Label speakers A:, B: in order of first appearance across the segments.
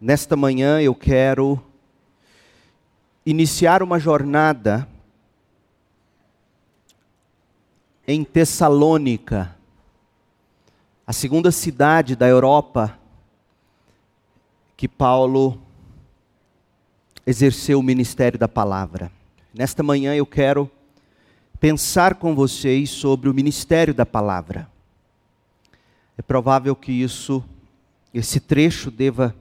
A: Nesta manhã eu quero iniciar uma jornada em Tessalônica, a segunda cidade da Europa que Paulo exerceu o ministério da palavra. Nesta manhã eu quero pensar com vocês sobre o ministério da palavra. É provável que isso, esse trecho deva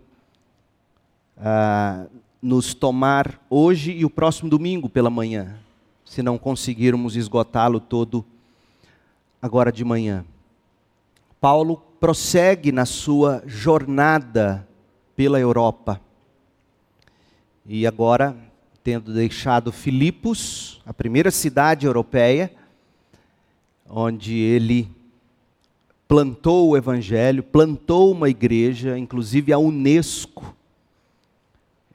A: uh, nos tomar hoje e o próximo domingo pela manhã, se não conseguirmos esgotá-lo todo agora de manhã. Paulo prossegue na sua jornada pela Europa. E agora, tendo deixado Filipos, a primeira cidade europeia, onde ele plantou o evangelho, plantou uma igreja, inclusive a Unesco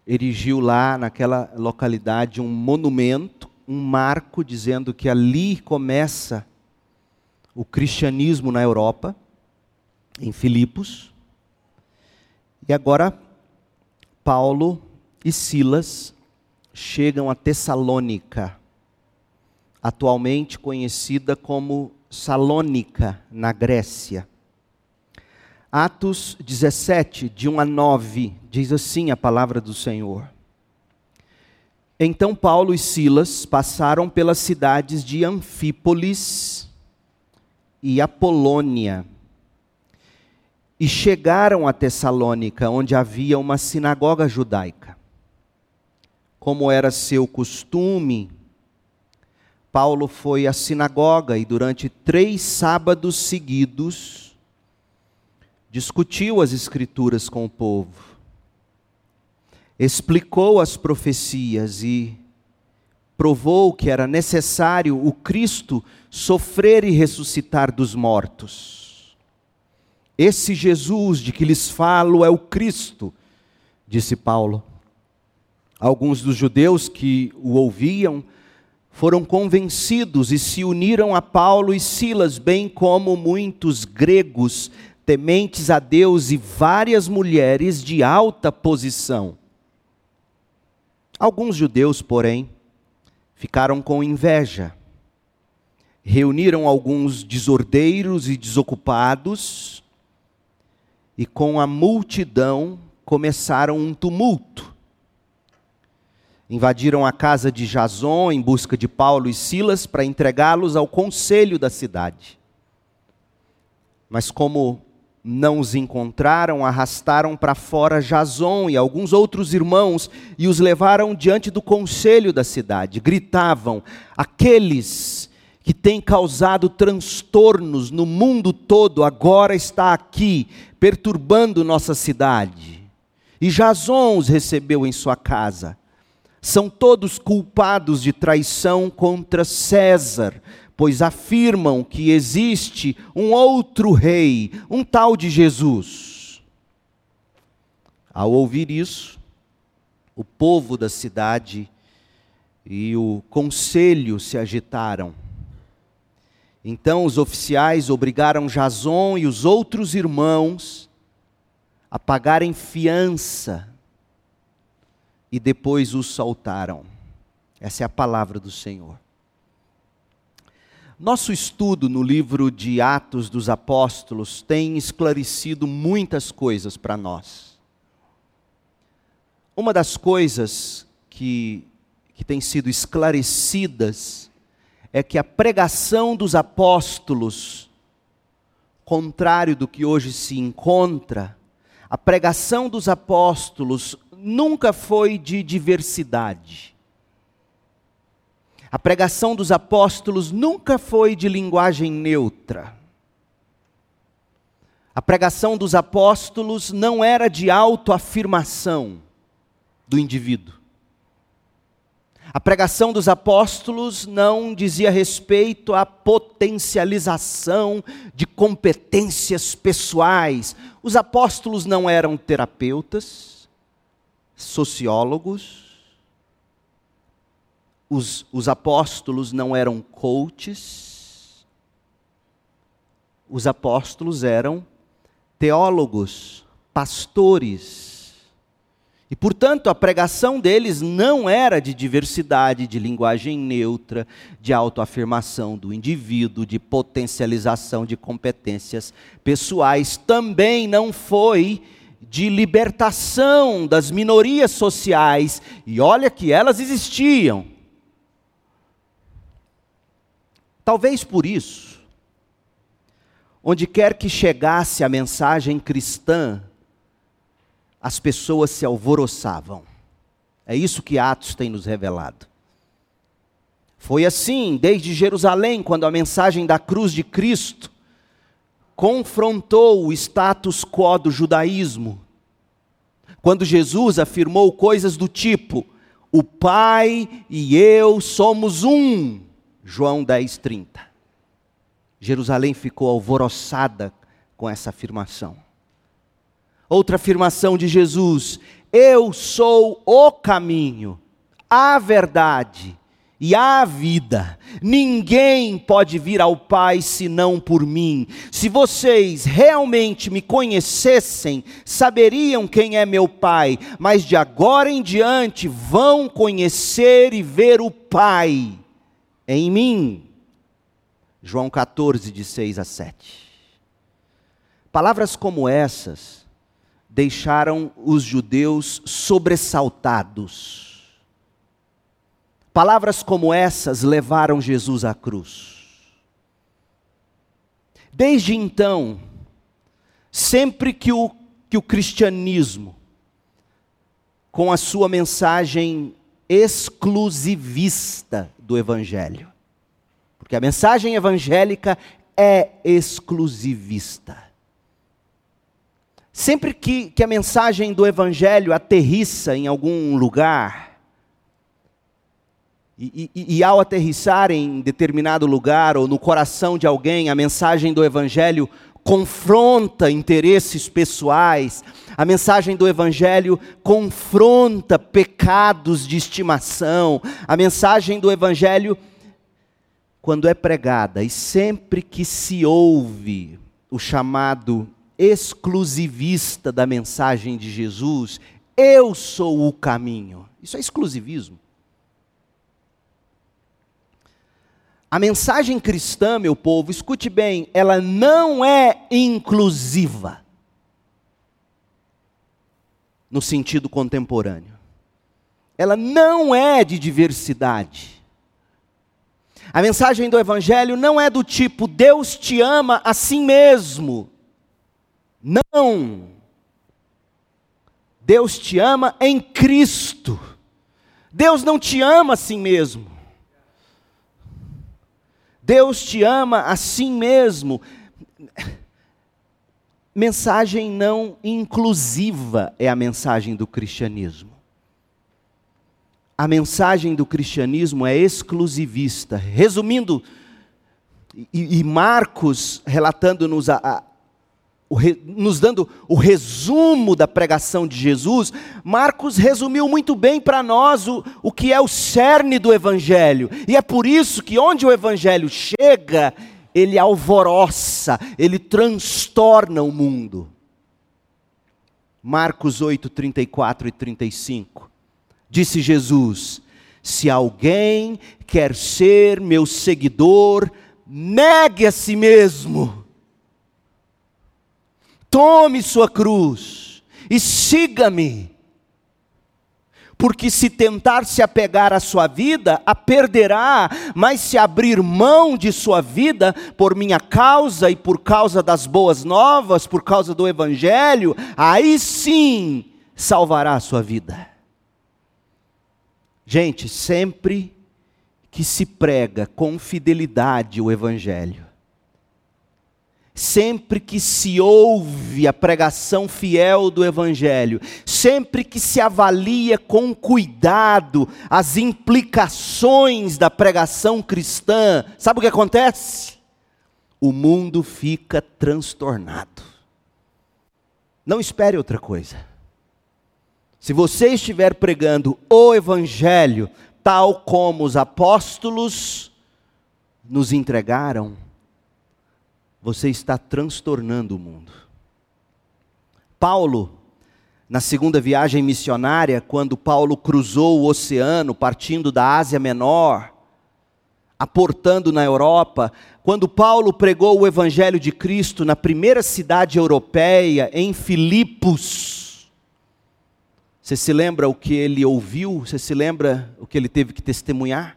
A: erigiu lá naquela localidade um monumento, um marco dizendo que ali começa o cristianismo na Europa, em Filipos. E agora Paulo e Silas chegam a Tessalônica, atualmente conhecida como Salônica, na Grécia. Atos 17, de 1 a 9, diz assim a palavra do Senhor. Então Paulo e Silas passaram pelas cidades de Anfípolis e Apolônia e chegaram a Tessalônica, onde havia uma sinagoga judaica. Como era seu costume, Paulo foi à sinagoga e durante três sábados seguidos discutiu as Escrituras com o povo, explicou as profecias e provou que era necessário o Cristo sofrer e ressuscitar dos mortos. Esse Jesus de que lhes falo é o Cristo, disse Paulo. Alguns dos judeus que o ouviam foram convencidos e se uniram a Paulo e Silas, bem como muitos gregos tementes a Deus e várias mulheres de alta posição. Alguns judeus, porém, ficaram com inveja. Reuniram alguns desordeiros e desocupados e com a multidão começaram um tumulto. Invadiram a casa de Jason em busca de Paulo e Silas para entregá-los ao conselho da cidade. Mas como não os encontraram, arrastaram para fora Jason e alguns outros irmãos e os levaram diante do conselho da cidade. Gritavam: Aqueles que têm causado transtornos no mundo todo agora está aqui, perturbando nossa cidade. E Jason os recebeu em sua casa. São todos culpados de traição contra César pois afirmam que existe um outro rei, um tal de Jesus. Ao ouvir isso, o povo da cidade e o conselho se agitaram. Então os oficiais obrigaram Jason e os outros irmãos a pagarem fiança e depois os soltaram. Essa é a palavra do Senhor. Nosso estudo no livro de Atos dos Apóstolos tem esclarecido muitas coisas para nós. Uma das coisas que, que tem sido esclarecidas é que a pregação dos apóstolos, contrário do que hoje se encontra, a pregação dos apóstolos nunca foi de diversidade a pregação dos apóstolos nunca foi de linguagem neutra. A pregação dos apóstolos não era de autoafirmação do indivíduo. A pregação dos apóstolos não dizia respeito à potencialização de competências pessoais. Os apóstolos não eram terapeutas, sociólogos, os, os apóstolos não eram coaches, os apóstolos eram teólogos, pastores, E, portanto, a pregação deles não era de diversidade, de linguagem neutra, de autoafirmação do indivíduo, de potencialização de competências pessoais. Também não foi de libertação das minorias sociais. E olha que elas existiam. Talvez por isso, onde quer que chegasse a mensagem cristã, as pessoas se alvoroçavam. É isso que Atos tem nos revelado. Foi assim desde Jerusalém, quando a mensagem da cruz de Cristo confrontou o status quo do judaísmo. Quando Jesus afirmou coisas do tipo: O Pai e eu somos um. João 10, 30. Jerusalém ficou alvoroçada com essa afirmação. Outra afirmação de Jesus: Eu sou o caminho, a verdade e a vida. Ninguém pode vir ao Pai senão por mim. Se vocês realmente me conhecessem, saberiam quem é meu Pai, mas de agora em diante vão conhecer e ver o Pai em mim. João 14, de 6 a 7. Palavras como essas deixaram os judeus sobressaltados. Palavras como essas levaram Jesus à cruz. Desde então, sempre que o, que o cristianismo, com a sua mensagem exclusivista do Evangelho, porque a mensagem evangélica é exclusivista. Sempre que, que a mensagem do Evangelho aterrissa em algum lugar, e, e, e, ao aterrissar em determinado lugar ou no coração de alguém, a mensagem do Evangelho confronta interesses pessoais, a mensagem do Evangelho confronta pecados de estimação, a mensagem do Evangelho, quando é pregada e sempre que se ouve o chamado exclusivista da mensagem de Jesus, eu sou o caminho. Isso é exclusivismo. A mensagem cristã, meu povo, escute bem, ela não é inclusiva no sentido contemporâneo. Ela não é de diversidade. A mensagem do Evangelho não é do tipo Deus te ama assim mesmo. Não. Deus te ama em Cristo. Deus não te ama assim mesmo. Deus te ama assim mesmo. Mensagem não inclusiva é a mensagem do cristianismo. A mensagem do cristianismo é exclusivista. Resumindo, e, e Marcos, relatando-nos a, a, nos dando o resumo da pregação de Jesus, Marcos resumiu muito bem para nós o, o que é o cerne do Evangelho. E é por isso que onde o Evangelho chega, ele alvoroça, ele transtorna o mundo. Marcos 8, 34 e 35. Disse Jesus: Se alguém quer ser meu seguidor, negue a si mesmo Tome sua cruz e siga-me. Porque se tentar se apegar à sua vida, a perderá, mas se abrir mão de sua vida por minha causa e por causa das boas novas, por causa do evangelho, aí sim salvará a sua vida. Gente, sempre que se prega com fidelidade o evangelho, sempre que se ouve a pregação fiel do Evangelho, sempre que se avalia com cuidado as implicações da pregação cristã, sabe o que acontece? O mundo fica transtornado. Não espere outra coisa. Se você estiver pregando o Evangelho, tal como os apóstolos nos entregaram, você está transtornando o mundo. Paulo, na segunda viagem missionária, quando Paulo cruzou o oceano, partindo da Ásia Menor, aportando na Europa, quando Paulo pregou o Evangelho de Cristo na primeira cidade europeia, em Filipos. Você se lembra o que ele ouviu? Você se lembra o que ele teve que testemunhar?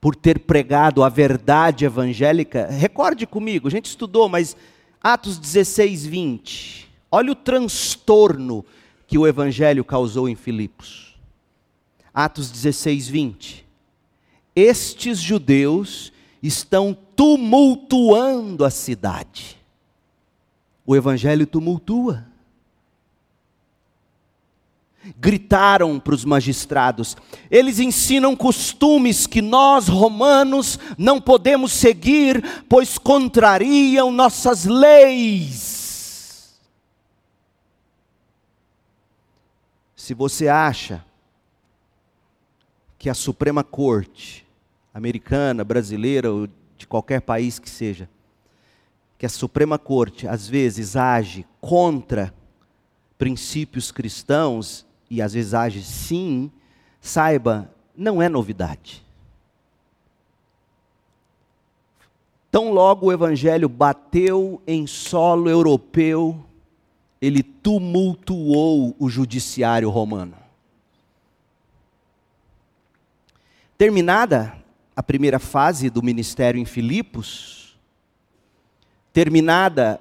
A: Por ter pregado a verdade evangélica. Recorde comigo, a gente estudou, mas Atos 16, 20. Olha o transtorno que o evangelho causou em Filipos. Atos 16, 20. Estes judeus estão tumultuando a cidade. O evangelho tumultua. Gritaram para os magistrados: eles ensinam costumes que nós, romanos, não podemos seguir, pois contrariam nossas leis. Se você acha que a Suprema Corte, americana, brasileira ou de qualquer país que seja, que a Suprema Corte às vezes age contra princípios cristãos, e às vezes age sim, saiba, não é novidade. Tão logo o Evangelho bateu em solo europeu, ele tumultuou o judiciário romano. Terminada a primeira fase do ministério em Filipos, terminada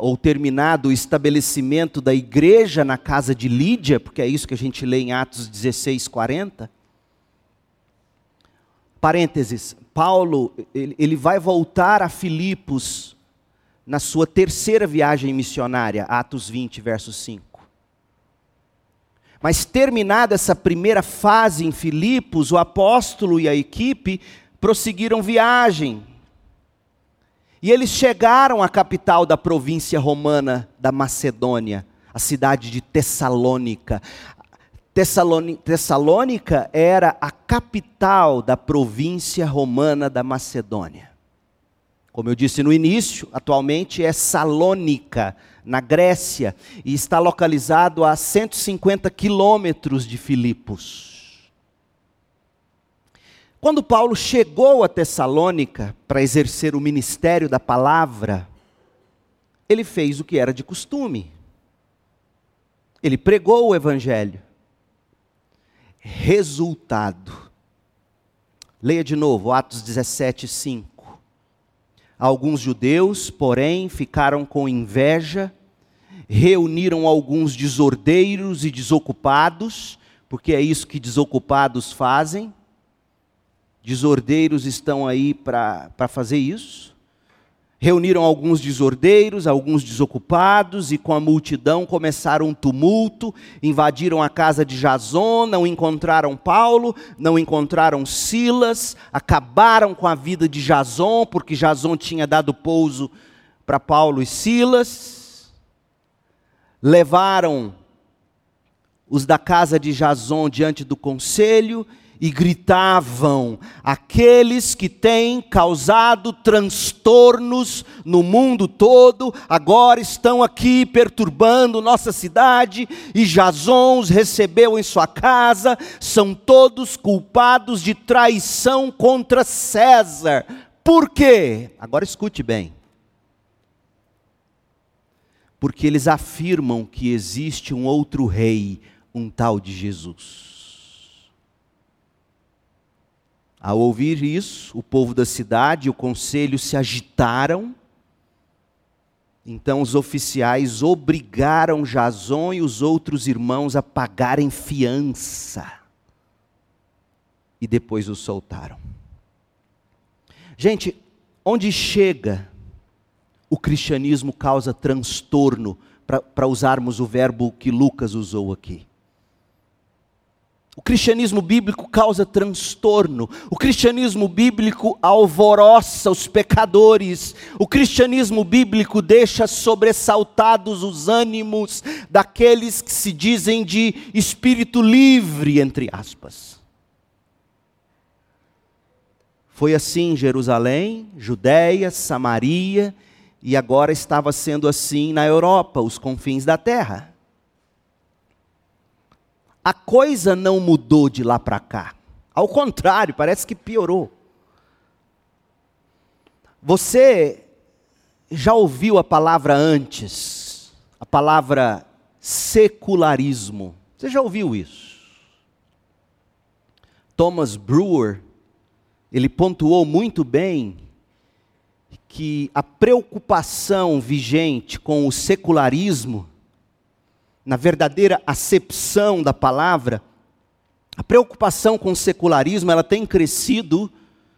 A: ou terminado o estabelecimento da igreja na casa de Lídia, porque é isso que a gente lê em Atos 16, 40. Parênteses, Paulo, ele, ele vai voltar a Filipos na sua terceira viagem missionária, Atos 20, verso 5. Mas terminada essa primeira fase em Filipos, o apóstolo e a equipe prosseguiram viagem. E eles chegaram à capital da província romana da Macedônia, a cidade de Tessalônica. Tessalônica era a capital da província romana da Macedônia. Como eu disse no início, atualmente é Salônica, na Grécia, e está localizado a 150 quilômetros de Filipos. Quando Paulo chegou a Tessalônica para exercer o ministério da palavra, ele fez o que era de costume. Ele pregou o evangelho. Resultado. Leia de novo, Atos 17, 5. Alguns judeus, porém, ficaram com inveja, reuniram alguns desordeiros e desocupados, porque é isso que desocupados fazem. Desordeiros estão aí para fazer isso. Reuniram alguns desordeiros, alguns desocupados, e com a multidão começaram um tumulto, invadiram a casa de Jason, não encontraram Paulo, não encontraram Silas, acabaram com a vida de Jason, porque Jason tinha dado pouso para Paulo e Silas. Levaram os da casa de Jason diante do conselho e gritavam: aqueles que têm causado transtornos no mundo todo, agora estão aqui perturbando nossa cidade, e Jason os recebeu em sua casa, são todos culpados de traição contra César. Por quê? Agora escute bem. Porque eles afirmam que existe um outro rei, um tal de Jesus. Ao ouvir isso, o povo da cidade e o conselho se agitaram. Então os oficiais obrigaram Jason e os outros irmãos a pagarem fiança. E depois os soltaram. Gente, onde chega o cristianismo causa transtorno, para usarmos o verbo que Lucas usou aqui. O cristianismo bíblico causa transtorno. O cristianismo bíblico alvoroça os pecadores. O cristianismo bíblico deixa sobressaltados os ânimos daqueles que se dizem de espírito livre, entre aspas. Foi assim em Jerusalém, Judéia, Samaria e agora estava sendo assim na Europa, os confins da terra. A coisa não mudou de lá para cá. Ao contrário, parece que piorou. Você já ouviu a palavra antes? A palavra secularismo. Você já ouviu isso? Thomas Brewer, ele pontuou muito bem que a preocupação vigente com o secularismo, na verdadeira acepção da palavra, a preocupação com o secularismo, ela tem crescido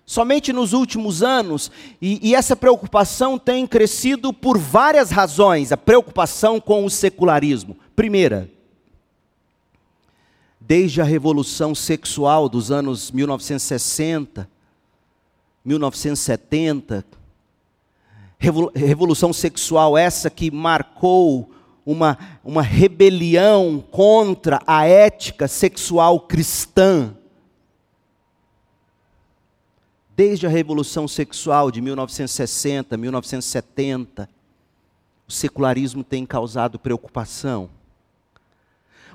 A: somente nos últimos anos, e, e, essa preocupação tem crescido por várias razões, a preocupação com o secularismo. Primeira, desde a revolução sexual dos anos 1960, 1970, revolução sexual essa que marcou uma, uma rebelião contra a ética sexual cristã Desde a Revolução Sexual de 1960, 1970, o secularismo tem causado preocupação.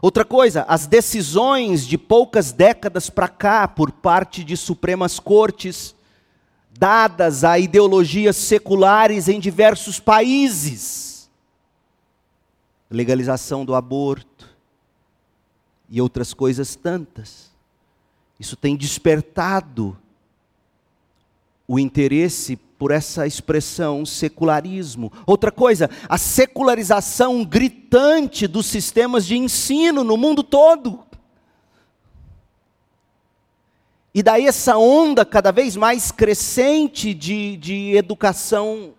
A: Outra coisa, as decisões de poucas décadas para cá, por parte de Supremas Cortes, dadas a ideologias seculares em diversos países, legalização do aborto e outras coisas tantas, isso tem despertado o interesse por essa expressão secularismo. Outra coisa, a secularização gritante dos sistemas de ensino no mundo todo. E daí essa onda cada vez mais crescente de, de educação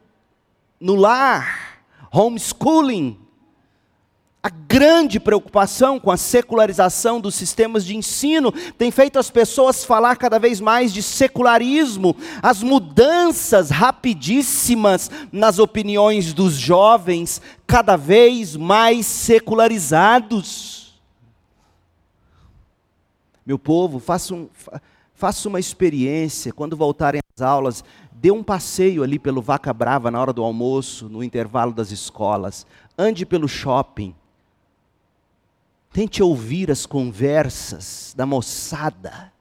A: no lar, homeschooling, a grande preocupação com a secularização dos sistemas de ensino tem feito as pessoas falar cada vez mais de secularismo, as mudanças rapidíssimas nas opiniões dos jovens, cada vez mais secularizados. Meu povo, faça, um, faça uma experiência, quando voltarem às aulas, dê um passeio ali pelo Vaca Brava na hora do almoço, no intervalo das escolas, ande pelo shopping Tente ouvir as conversas da moçada.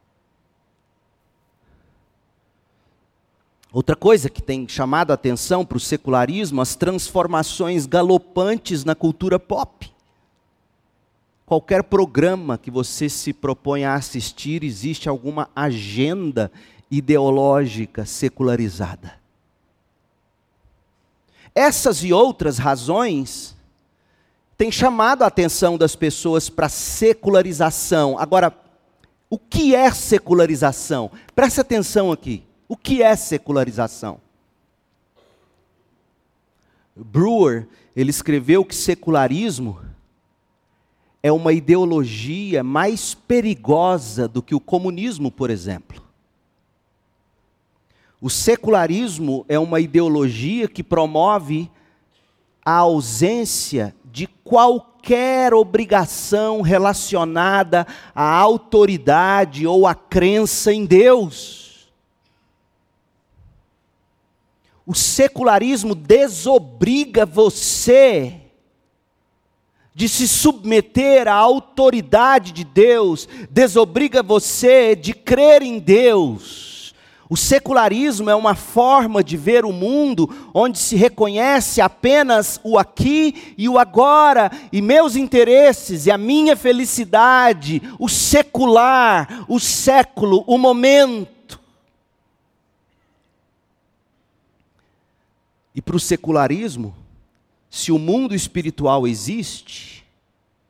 A: Outra coisa que tem chamado a atenção para o secularismo, as transformações galopantes na cultura pop. Qualquer programa que você se propõe a assistir, existe alguma agenda ideológica secularizada. Essas e outras razões tem chamado a atenção das pessoas para secularização. Agora, o que é secularização? Preste atenção aqui. O que é secularização? Brewer, ele escreveu que secularismo é uma ideologia mais perigosa do que o comunismo, por exemplo. O secularismo é uma ideologia que promove a ausência de qualquer obrigação relacionada à autoridade ou à crença em Deus. O secularismo desobriga você de se submeter à autoridade de Deus, desobriga você de crer em Deus o secularismo é uma forma de ver o mundo onde se reconhece apenas o aqui e o agora, e meus interesses e a minha felicidade, o secular, o século, o momento. E para o secularismo, se o mundo espiritual existe,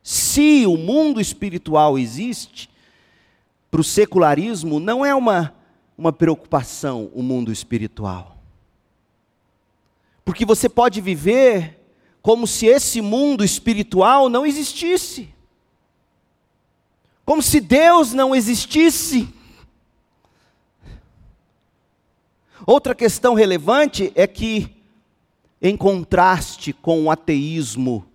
A: se o mundo espiritual existe, para o secularismo não é uma uma preocupação o mundo espiritual. Porque você pode viver como se esse mundo espiritual não existisse. Como se Deus não existisse. Outra questão relevante é que, em contraste com o ateísmo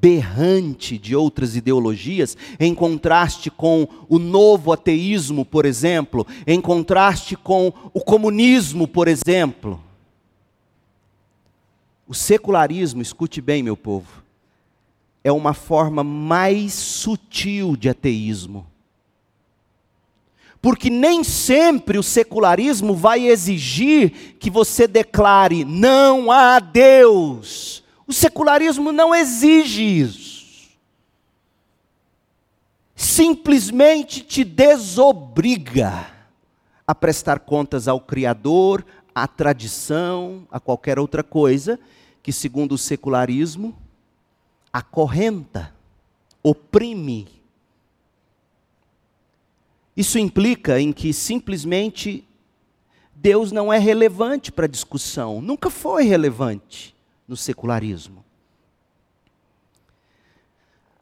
A: berrante de outras ideologias, em contraste com o novo ateísmo, por exemplo, em contraste com o comunismo, por exemplo. O secularismo, escute bem, meu povo, é uma forma mais sutil de ateísmo. Porque nem sempre o secularismo vai exigir que você declare não há Deus. O secularismo não exige isso. Simplesmente te desobriga a prestar contas ao Criador, à tradição, a qualquer outra coisa que, segundo o secularismo, acorrenta, oprime. Isso implica em que simplesmente Deus não é relevante para a discussão, nunca foi relevante no secularismo.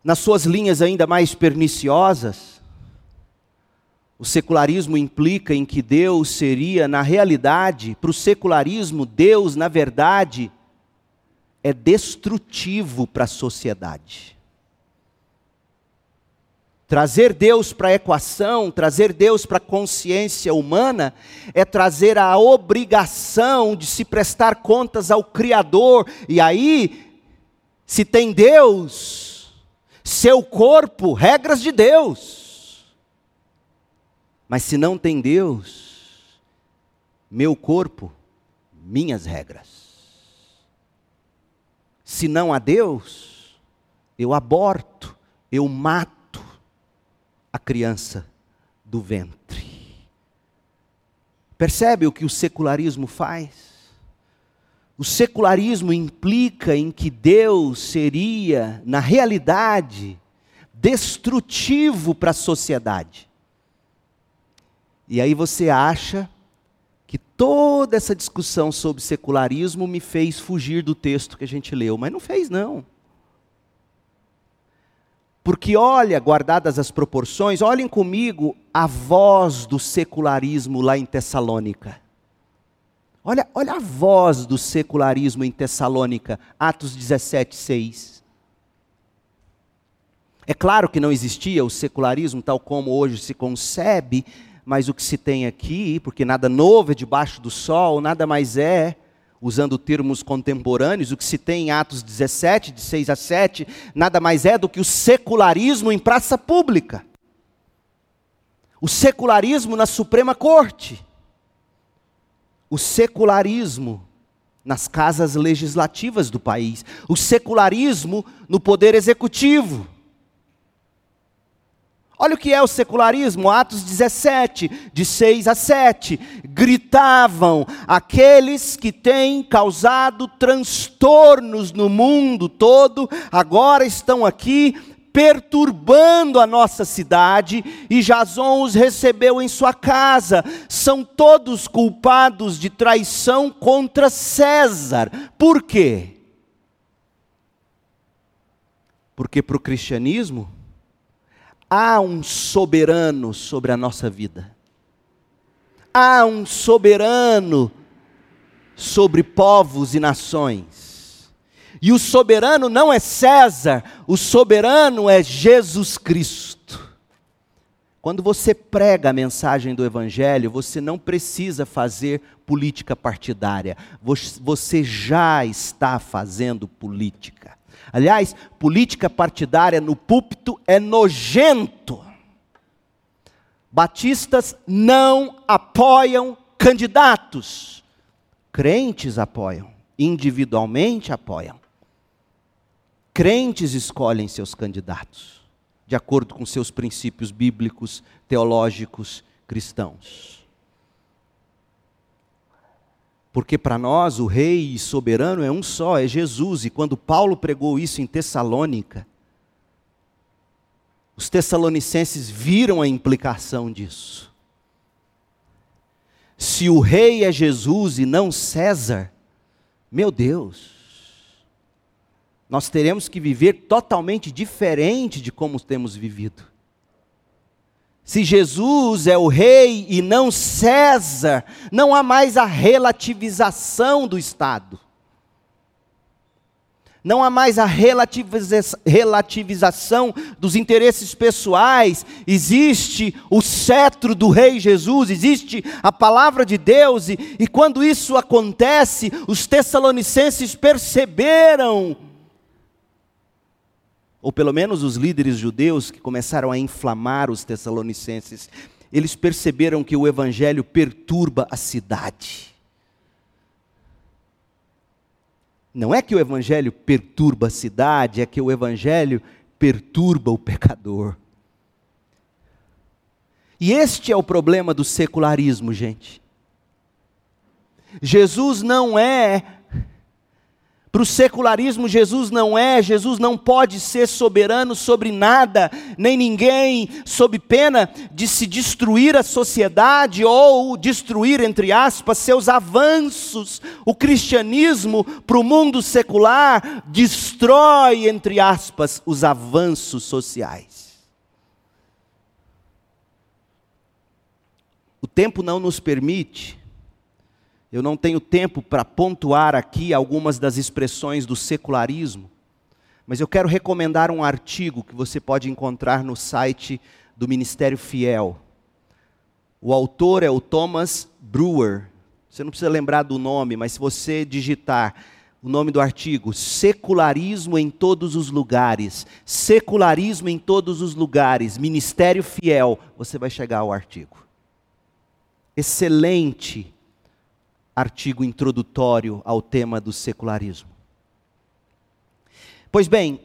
A: Nas suas linhas ainda mais perniciosas, o secularismo implica em que Deus seria, na realidade, para o secularismo, Deus, na verdade, é destrutivo para a sociedade. Trazer Deus para a equação, trazer Deus para a consciência humana, é trazer a obrigação de se prestar contas ao Criador. E aí, se tem Deus, seu corpo, regras de Deus. Mas se não tem Deus, meu corpo, minhas regras. Se não há Deus, eu aborto, eu mato a criança do ventre. Percebe o que o secularismo faz? O secularismo implica em que Deus seria, na realidade, destrutivo para a sociedade. E aí você acha que toda essa discussão sobre secularismo me fez fugir do texto que a gente leu, mas não fez não. Porque olha, guardadas as proporções, olhem comigo a voz do secularismo lá em Tessalônica. Olha, olha a voz do secularismo em Tessalônica, Atos 17, 6. É claro que não existia o secularismo tal como hoje se concebe, mas o que se tem aqui, porque nada novo é debaixo do sol, nada mais é, usando termos contemporâneos, o que se tem em Atos 17, de 6 a 7, nada mais é do que o secularismo em praça pública. O secularismo na Suprema Corte. O secularismo nas casas legislativas do país. O secularismo no poder executivo. Olha o que é o secularismo, Atos 17, de 6 a 7. Gritavam aqueles que têm causado transtornos no mundo todo, agora estão aqui perturbando a nossa cidade, e Jason os recebeu em sua casa. São todos culpados de traição contra César. Por quê? Porque para o cristianismo, Há um soberano sobre a nossa vida. Há um soberano sobre povos e nações. E o soberano não é César, o soberano é Jesus Cristo. Quando você prega a mensagem do Evangelho, você não precisa fazer política partidária, você já está fazendo política. Aliás, política partidária no púlpito é nojento. Batistas não apoiam candidatos. Crentes apoiam, individualmente apoiam. Crentes escolhem seus candidatos, de acordo com seus princípios bíblicos, teológicos, cristãos. Porque para nós o rei e soberano é um só, é Jesus. E quando Paulo pregou isso em Tessalônica, os tessalonicenses viram a implicação disso. Se o rei é Jesus e não César, meu Deus, nós teremos que viver totalmente diferente de como temos vivido. Se Jesus é o rei e não César, não há mais a relativização do Estado. não há mais a relativização dos interesses pessoais, existe o cetro do Rei Jesus, existe a palavra de Deus, e, e quando isso acontece, os tessalonicenses perceberam, ou pelo menos os líderes judeus que começaram a inflamar os tessalonicenses, eles perceberam que o evangelho perturba a cidade. Não é que o evangelho perturba a cidade, é que o evangelho perturba o pecador. E este é o problema do secularismo, gente. Jesus não é para o secularismo, Jesus não é, Jesus não pode ser soberano sobre nada, nem ninguém, sob pena de se destruir a sociedade ou destruir, entre aspas, seus avanços. O cristianismo, para o mundo secular, destrói, entre aspas, os avanços sociais. O tempo não nos permite eu não tenho tempo para pontuar aqui algumas das expressões do secularismo, mas eu quero recomendar um artigo que você pode encontrar no site do Ministério Fiel. O autor é o Thomas Brewer. Você não precisa lembrar do nome, mas se você digitar o nome do artigo, Secularismo em todos os lugares, Secularismo em todos os lugares, Ministério Fiel, você vai chegar ao artigo. Excelente artigo introdutório ao tema do secularismo. Pois bem,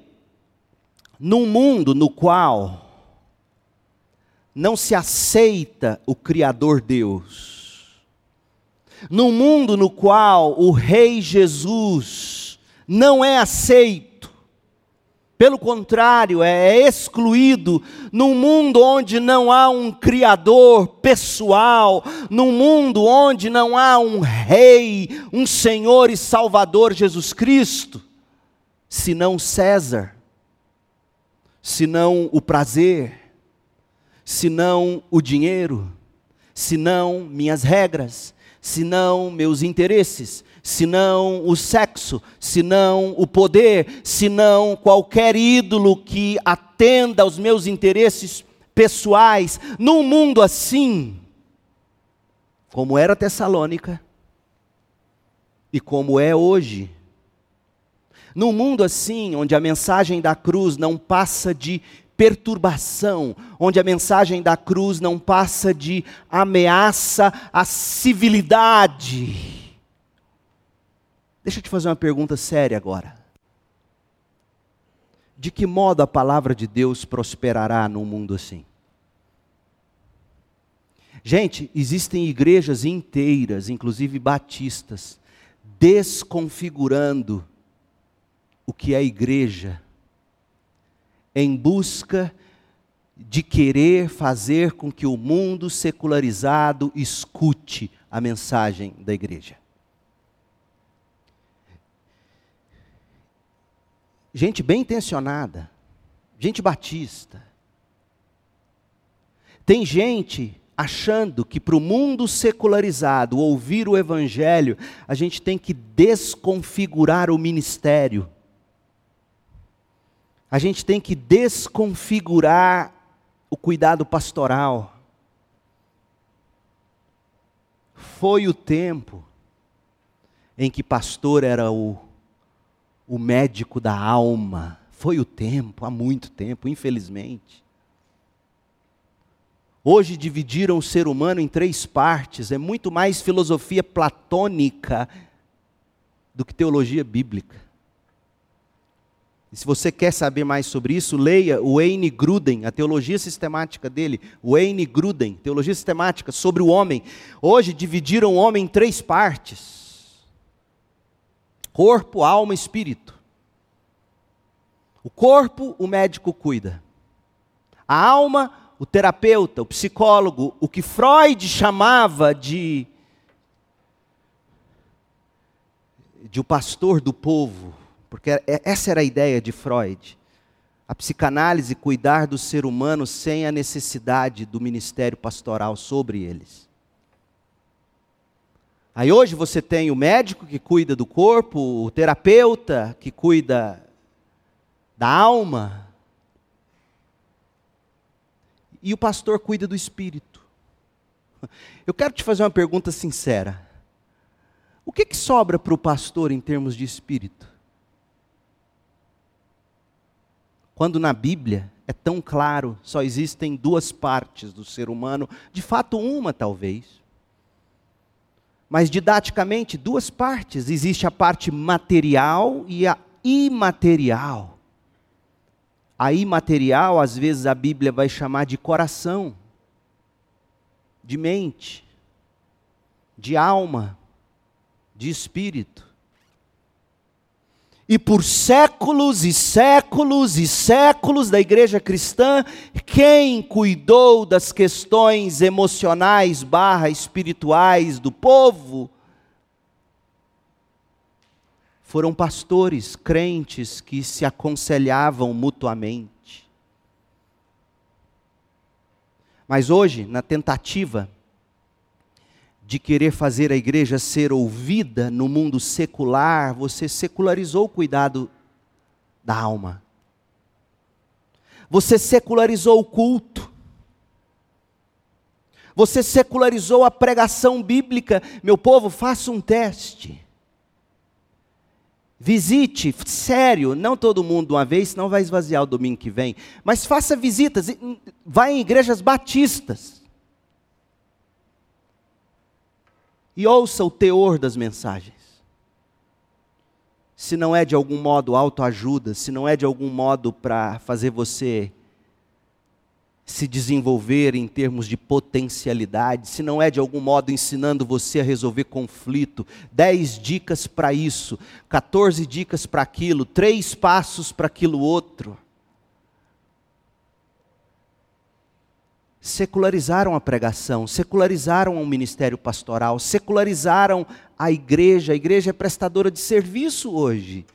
A: num mundo no qual não se aceita o Criador Deus, num mundo no qual o Rei Jesus não é aceito, pelo contrário, é excluído num mundo onde não há um Criador pessoal, num mundo onde não há um Rei, um Senhor e Salvador Jesus Cristo, senão César, senão o prazer, senão o dinheiro, senão minhas regras, senão meus interesses, senão o sexo, senão o poder, senão qualquer ídolo que atenda aos meus interesses pessoais. Num mundo assim, como era Tessalônica e como é hoje, num mundo assim, onde a mensagem da cruz não passa de perturbação, onde a mensagem da cruz não passa de ameaça à civilidade, Deixa eu te fazer uma pergunta séria agora. De que modo a palavra de Deus prosperará num mundo assim? Gente, existem igrejas inteiras, inclusive batistas, desconfigurando o que é igreja, em busca de querer fazer com que o mundo secularizado escute a mensagem da igreja. Gente bem intencionada, gente batista. Tem gente achando que para o mundo secularizado ouvir o evangelho, a gente tem que desconfigurar o ministério. A gente tem que desconfigurar o cuidado pastoral. Foi o tempo em que pastor era o o médico da alma. Foi o tempo, há muito tempo, infelizmente. Hoje dividiram o ser humano em três partes, é muito mais filosofia platônica do que teologia bíblica. E se você quer saber mais sobre isso, leia o Wayne Gruden, a teologia sistemática dele, Wayne Gruden, teologia sistemática sobre o homem. Hoje dividiram o homem em três partes Corpo, alma espírito. O corpo, o médico cuida. A alma, o terapeuta, o psicólogo, o que Freud chamava de de o pastor do povo, porque é, essa era a ideia de Freud. A psicanálise cuidar do ser humano sem a necessidade do ministério pastoral sobre eles. Aí hoje você tem o médico que cuida do corpo, o terapeuta que cuida da alma, e o pastor cuida do espírito. Eu quero te fazer uma pergunta sincera. O que, que sobra para o pastor em termos de espírito? Quando na Bíblia é tão claro, só existem duas partes do ser humano, de fato, uma talvez. Mas didaticamente, duas partes: existe a parte material e a imaterial. A imaterial, às vezes a Bíblia vai chamar de coração, de mente, de alma, de espírito. E por séculos e séculos e séculos da igreja cristã, quem cuidou das questões emocionais barra espirituais do povo foram pastores crentes que se aconselhavam mutuamente. Mas hoje, na tentativa de querer fazer a igreja ser ouvida no mundo secular, você secularizou o cuidado da alma. Você secularizou o culto. Você secularizou a pregação bíblica. Meu povo, faça um teste. Visite, sério, não todo mundo uma vez, senão vai esvaziar o domingo que vem. Mas faça visitas, vá em igrejas batistas. E ouça o teor das mensagens. Se não é de algum modo autoajuda, se não é de algum modo para fazer você se desenvolver em termos de potencialidade, se não é de algum modo ensinando você a resolver conflito, dez dicas para isso, 14 dicas para aquilo, três passos para aquilo outro. Secularizaram a pregação, secularizaram o ministério pastoral, secularizaram a igreja. A igreja é prestadora de serviço hoje.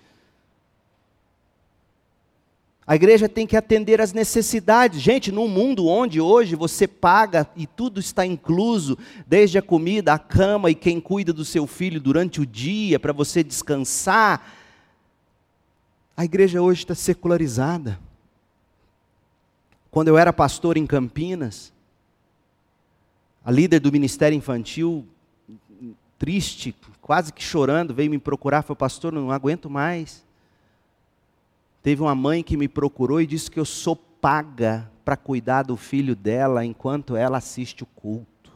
A: A igreja tem que atender às necessidades. Gente, num mundo onde hoje você paga e tudo está incluso, desde a comida, a cama e quem cuida do seu filho durante o dia para você descansar, a igreja hoje está secularizada. Quando eu era pastor em Campinas, a líder do ministério infantil, triste, quase que chorando, veio me procurar, falou: Pastor, não aguento mais. Teve uma mãe que me procurou e disse que eu sou paga para cuidar do filho dela enquanto ela assiste o culto.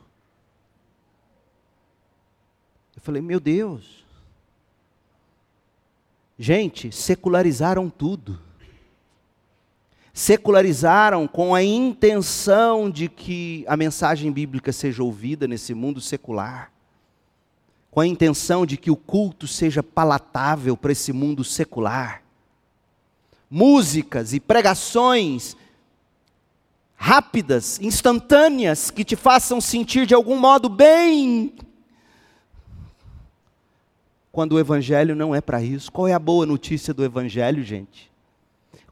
A: Eu falei, meu Deus. Gente, secularizaram tudo. Secularizaram com a intenção de que a mensagem bíblica seja ouvida nesse mundo secular. Com a intenção de que o culto seja palatável para esse mundo secular músicas e pregações rápidas, instantâneas, que te façam sentir de algum modo bem. Quando o Evangelho não é para isso. Qual é a boa notícia do Evangelho, gente?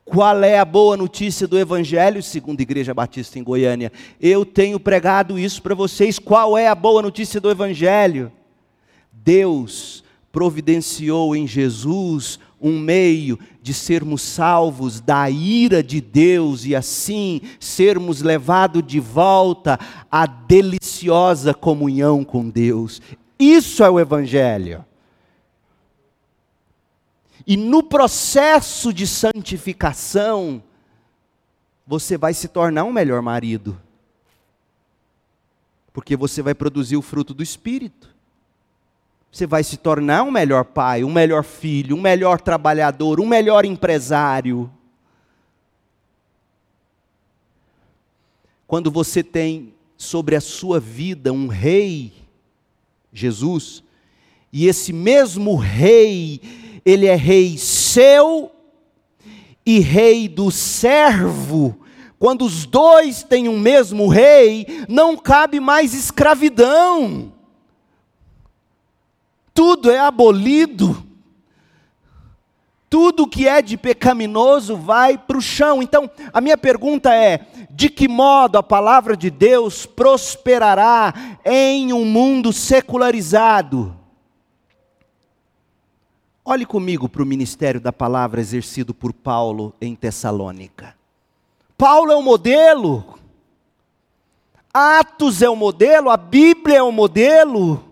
A: Qual é a boa notícia do Evangelho, segundo a Igreja Batista em Goiânia? Eu tenho pregado isso para vocês. Qual é a boa notícia do Evangelho? Deus providenciou em Jesus um meio de sermos salvos da ira de Deus e assim sermos levados de volta à deliciosa comunhão com Deus. Isso é o Evangelho. E no processo de santificação, você vai se tornar um melhor marido, porque você vai produzir o fruto do Espírito. Você vai se tornar um melhor pai, um melhor filho, um melhor trabalhador, um melhor empresário. Quando você tem sobre a sua vida um rei, Jesus, e esse mesmo rei, ele é rei seu e rei do servo. Quando os dois têm um mesmo rei, não cabe mais escravidão tudo é abolido. Tudo que é de pecaminoso vai para o chão. Então, a minha pergunta é: de que modo a palavra de Deus prosperará em um mundo secularizado? Olhe comigo para o ministério da palavra exercido por Paulo em Tessalônica. Paulo é o modelo, Atos é o modelo, a Bíblia é o modelo.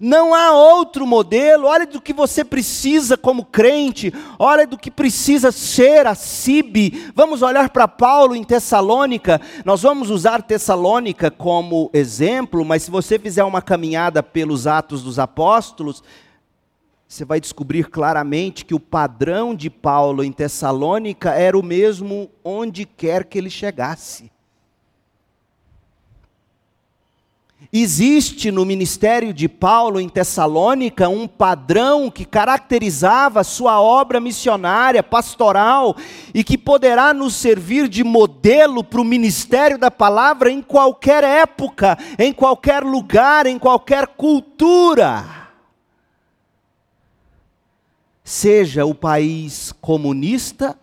A: Não há outro modelo. Olha do que você precisa como crente. Olha do que precisa ser a CIB. Vamos olhar para Paulo em Tessalônica. Nós vamos usar Tessalônica como exemplo, mas se você fizer uma caminhada pelos Atos dos Apóstolos, você vai descobrir claramente que o padrão de Paulo em Tessalônica era o mesmo onde quer que ele chegasse. Existe no ministério de Paulo em Tessalônica um padrão que caracterizava sua obra missionária, pastoral, e que poderá nos servir de modelo para o ministério da palavra em qualquer época, em qualquer lugar, em qualquer cultura. Seja o país comunista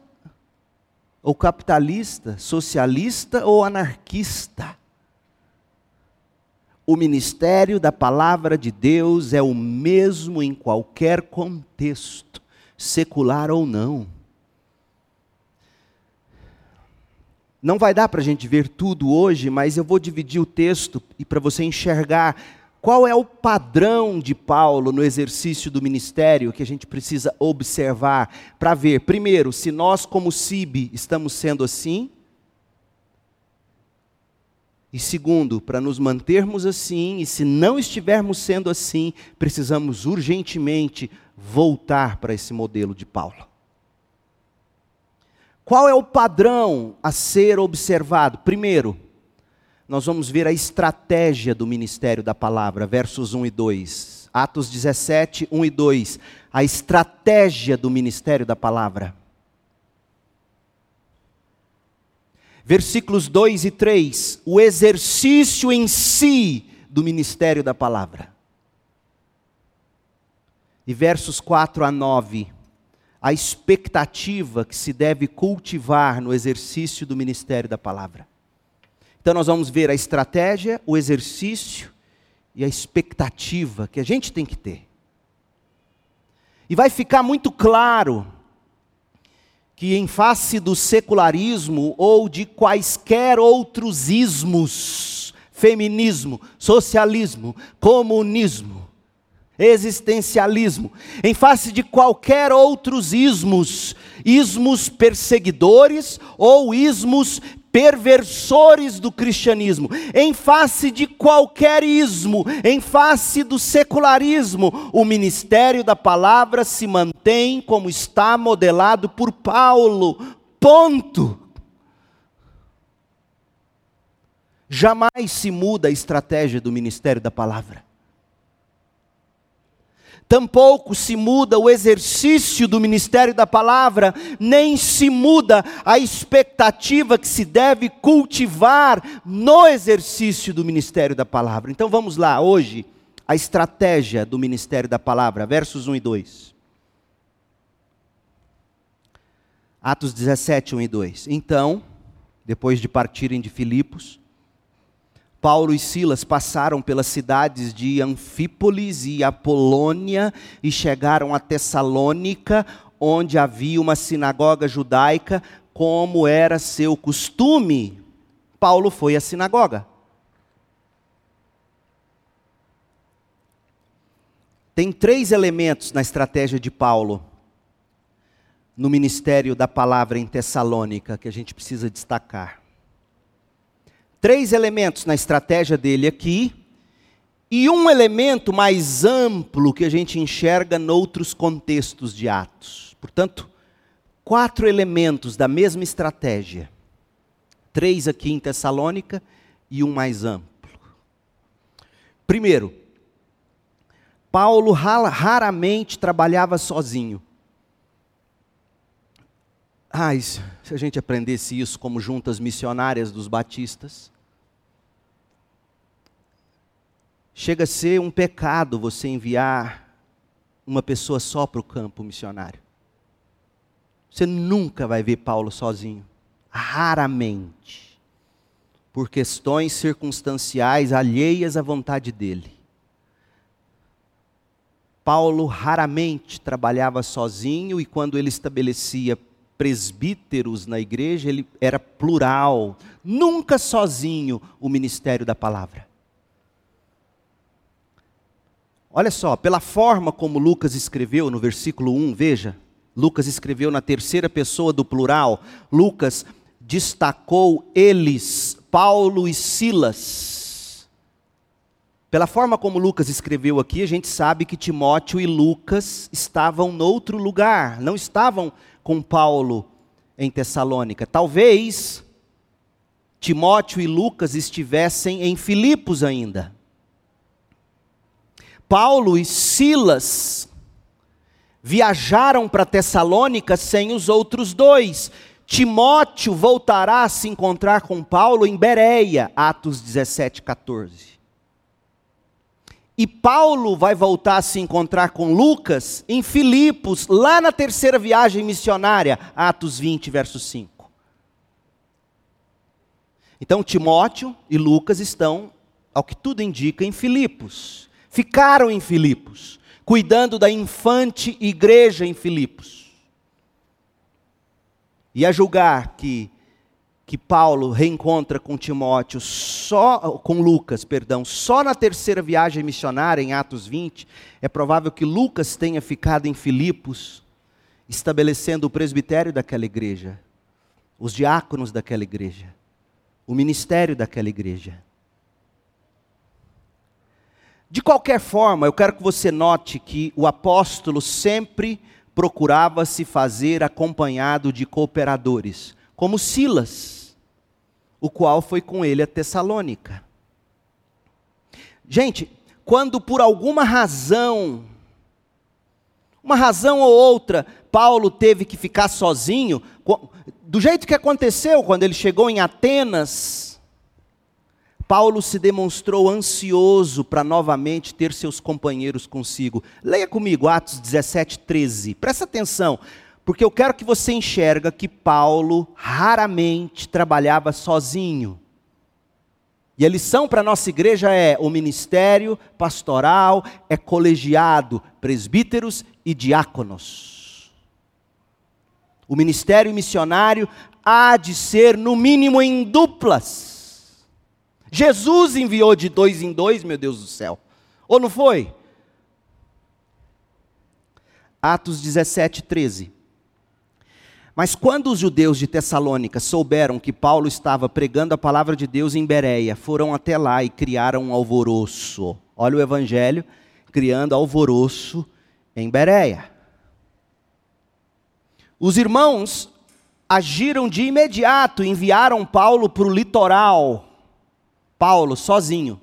A: ou capitalista, socialista ou anarquista o ministério da palavra de Deus é o mesmo em qualquer contexto, secular ou não. Não vai dar para a gente ver tudo hoje, mas eu vou dividir o texto e para você enxergar qual é o padrão de Paulo no exercício do ministério que a gente precisa observar para ver, primeiro, se nós, como CIB, estamos sendo assim, e segundo, para nos mantermos assim, e se não estivermos sendo assim, precisamos urgentemente voltar para esse modelo de Paulo. Qual é o padrão a ser observado? Primeiro, nós vamos ver a estratégia do ministério da palavra, versos 1 e 2. Atos 17, 1 e 2. A estratégia do ministério da palavra. versículos 2 e 3, o exercício em si do ministério da palavra. E versos 4 a 9, a expectativa que se deve cultivar no exercício do ministério da palavra. Então nós vamos ver a estratégia, o exercício e a expectativa que a gente tem que ter. E vai ficar muito claro que, em face do secularismo ou de quaisquer outros ismos, feminismo, socialismo, comunismo, existencialismo, em face de qualquer outros ismos, ismos perseguidores ou ismos perversores do cristianismo, em face de qualquer ismo, em face do secularismo, o ministério da palavra se mantém como está modelado por Paulo. Ponto. Jamais se muda a estratégia do ministério da palavra tampouco se muda o exercício do ministério da palavra, nem se muda a expectativa que se deve cultivar no exercício do ministério da palavra. Então vamos lá, hoje, a estratégia do ministério da palavra, versos 1 e 2. Atos 17, 1 e 2. Então, depois de partirem de Filipos, Paulo e Silas passaram pelas cidades de Anfípolis e Apolônia e chegaram a Tessalônica, onde havia uma sinagoga judaica, como era seu costume. Paulo foi à sinagoga. Tem três elementos na estratégia de Paulo no ministério da palavra em Tessalônica que a gente precisa destacar três elementos na estratégia dele aqui, e um elemento mais amplo que a gente enxerga noutros contextos de Atos. Portanto, quatro elementos da mesma estratégia. Três aqui em Tessalônica e um mais amplo. Primeiro, Paulo raramente trabalhava sozinho. Ah, se a gente aprendesse isso como juntas missionárias dos batistas, Chega a ser um pecado você enviar uma pessoa só para o campo missionário. Você nunca vai ver Paulo sozinho. Raramente. Por questões circunstanciais alheias à vontade dele. Paulo raramente trabalhava sozinho e quando ele estabelecia presbíteros na igreja, ele era plural, nunca sozinho o ministério da palavra. Olha só, pela forma como Lucas escreveu no versículo 1, veja, Lucas escreveu na terceira pessoa do plural, Lucas destacou eles, Paulo e Silas. Pela forma como Lucas escreveu aqui, a gente sabe que Timóteo e Lucas estavam noutro lugar, não estavam com Paulo em Tessalônica. Talvez Timóteo e Lucas estivessem em Filipos ainda. Paulo e Silas viajaram para Tessalônica sem os outros dois. Timóteo voltará a se encontrar com Paulo em Bereia, Atos 17, 14. E Paulo vai voltar a se encontrar com Lucas em Filipos, lá na terceira viagem missionária, Atos 20, verso 5. Então Timóteo e Lucas estão, ao que tudo indica, em Filipos ficaram em Filipos, cuidando da infante igreja em Filipos. E a julgar que que Paulo reencontra com Timóteo só com Lucas, perdão, só na terceira viagem missionária em Atos 20, é provável que Lucas tenha ficado em Filipos, estabelecendo o presbitério daquela igreja, os diáconos daquela igreja, o ministério daquela igreja. De qualquer forma, eu quero que você note que o apóstolo sempre procurava se fazer acompanhado de cooperadores, como Silas, o qual foi com ele a Tessalônica. Gente, quando por alguma razão, uma razão ou outra, Paulo teve que ficar sozinho, do jeito que aconteceu quando ele chegou em Atenas, Paulo se demonstrou ansioso para novamente ter seus companheiros consigo. Leia comigo Atos 17, 13. Presta atenção, porque eu quero que você enxerga que Paulo raramente trabalhava sozinho. E a lição para a nossa igreja é: o ministério pastoral é colegiado, presbíteros e diáconos. O ministério missionário há de ser, no mínimo, em duplas. Jesus enviou de dois em dois, meu Deus do céu. Ou não foi? Atos 17, 13. Mas quando os judeus de Tessalônica souberam que Paulo estava pregando a palavra de Deus em Bereia, foram até lá e criaram um alvoroço. Olha o evangelho, criando alvoroço em Bereia. Os irmãos agiram de imediato, enviaram Paulo para o litoral Paulo sozinho.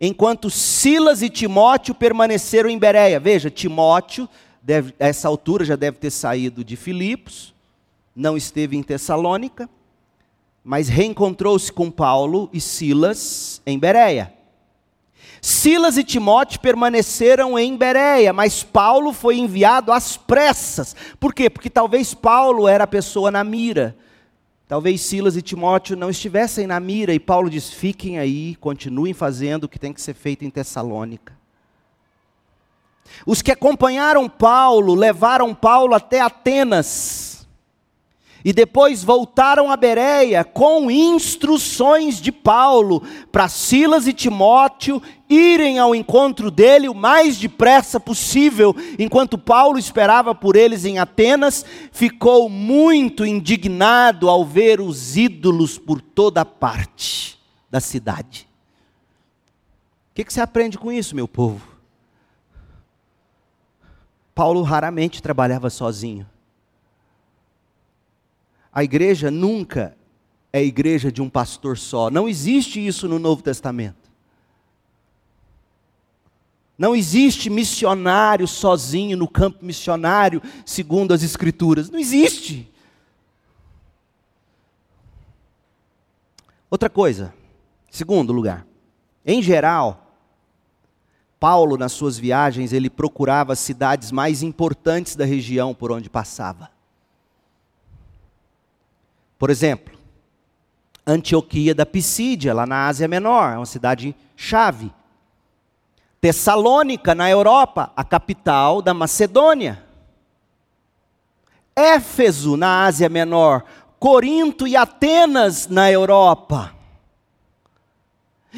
A: Enquanto Silas e Timóteo permaneceram em Bereia. Veja, Timóteo, deve, a essa altura, já deve ter saído de Filipos, não esteve em Tessalônica, mas reencontrou-se com Paulo e Silas em Bereia. Silas e Timóteo permaneceram em Bereia, mas Paulo foi enviado às pressas. Por quê? Porque talvez Paulo era a pessoa na mira. Talvez Silas e Timóteo não estivessem na mira e Paulo diz: fiquem aí, continuem fazendo o que tem que ser feito em Tessalônica. Os que acompanharam Paulo levaram Paulo até Atenas e depois voltaram a Bereia com instruções de Paulo para Silas e Timóteo irem ao encontro dele o mais depressa possível. Enquanto Paulo esperava por eles em Atenas, ficou muito indignado ao ver os ídolos por toda parte da cidade. O que, que você aprende com isso, meu povo? Paulo raramente trabalhava sozinho. A igreja nunca é igreja de um pastor só. Não existe isso no Novo Testamento. Não existe missionário sozinho no campo missionário, segundo as Escrituras. Não existe. Outra coisa, segundo lugar, em geral, Paulo, nas suas viagens, ele procurava as cidades mais importantes da região por onde passava. Por exemplo, Antioquia da Pisídia, lá na Ásia Menor, é uma cidade chave. Tessalônica, na Europa, a capital da Macedônia. Éfeso, na Ásia Menor. Corinto e Atenas, na Europa.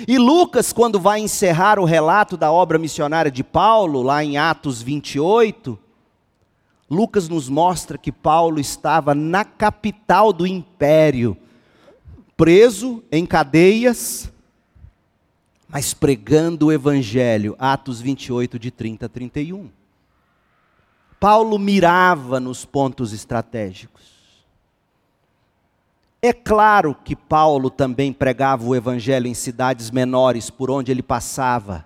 A: E Lucas, quando vai encerrar o relato da obra missionária de Paulo, lá em Atos 28, Lucas nos mostra que Paulo estava na capital do império, preso em cadeias, mas pregando o evangelho. Atos 28, de 30 a 31. Paulo mirava nos pontos estratégicos. É claro que Paulo também pregava o evangelho em cidades menores por onde ele passava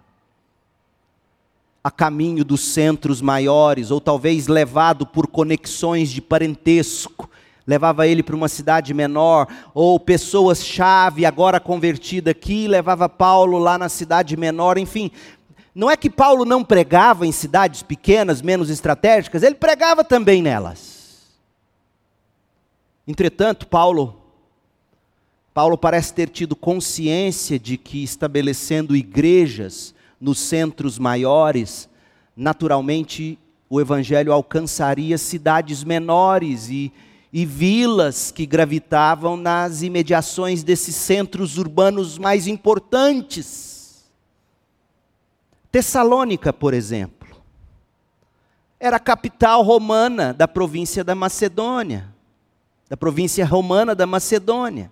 A: a caminho dos centros maiores, ou talvez levado por conexões de parentesco, levava ele para uma cidade menor, ou pessoas-chave, agora convertida aqui, levava Paulo lá na cidade menor, enfim. Não é que Paulo não pregava em cidades pequenas, menos estratégicas, ele pregava também nelas. Entretanto, Paulo Paulo parece ter tido consciência de que estabelecendo igrejas nos centros maiores, naturalmente o evangelho alcançaria cidades menores e, e vilas que gravitavam nas imediações desses centros urbanos mais importantes. Tessalônica, por exemplo, era a capital romana da província da Macedônia, da província romana da Macedônia.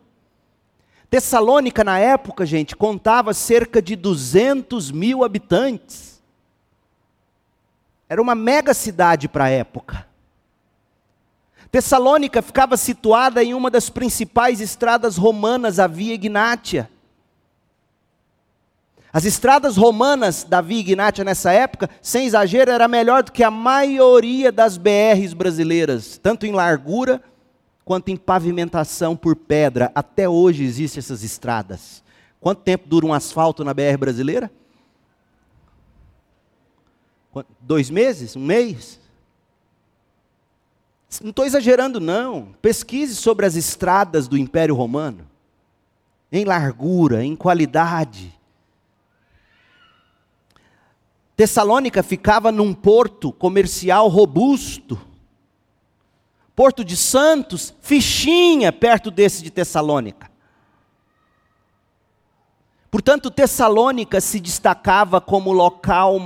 A: Tessalônica, na época, gente, contava cerca de 200 mil habitantes. Era uma mega cidade para a época. Tessalônica ficava situada em uma das principais estradas romanas, a Via Ignátia. As estradas romanas da Via Ignátia nessa época, sem exagero, era melhor do que a maioria das BRs brasileiras, tanto em largura quanto em pavimentação por pedra. Até hoje existem essas estradas. Quanto tempo dura um asfalto na BR brasileira? Dois meses? Um mês? Não estou exagerando, não. Pesquise sobre as estradas do Império Romano. Em largura, em qualidade. Tessalônica ficava num porto comercial robusto. Porto de Santos, fichinha perto desse de Tessalônica. Portanto, Tessalônica se destacava como local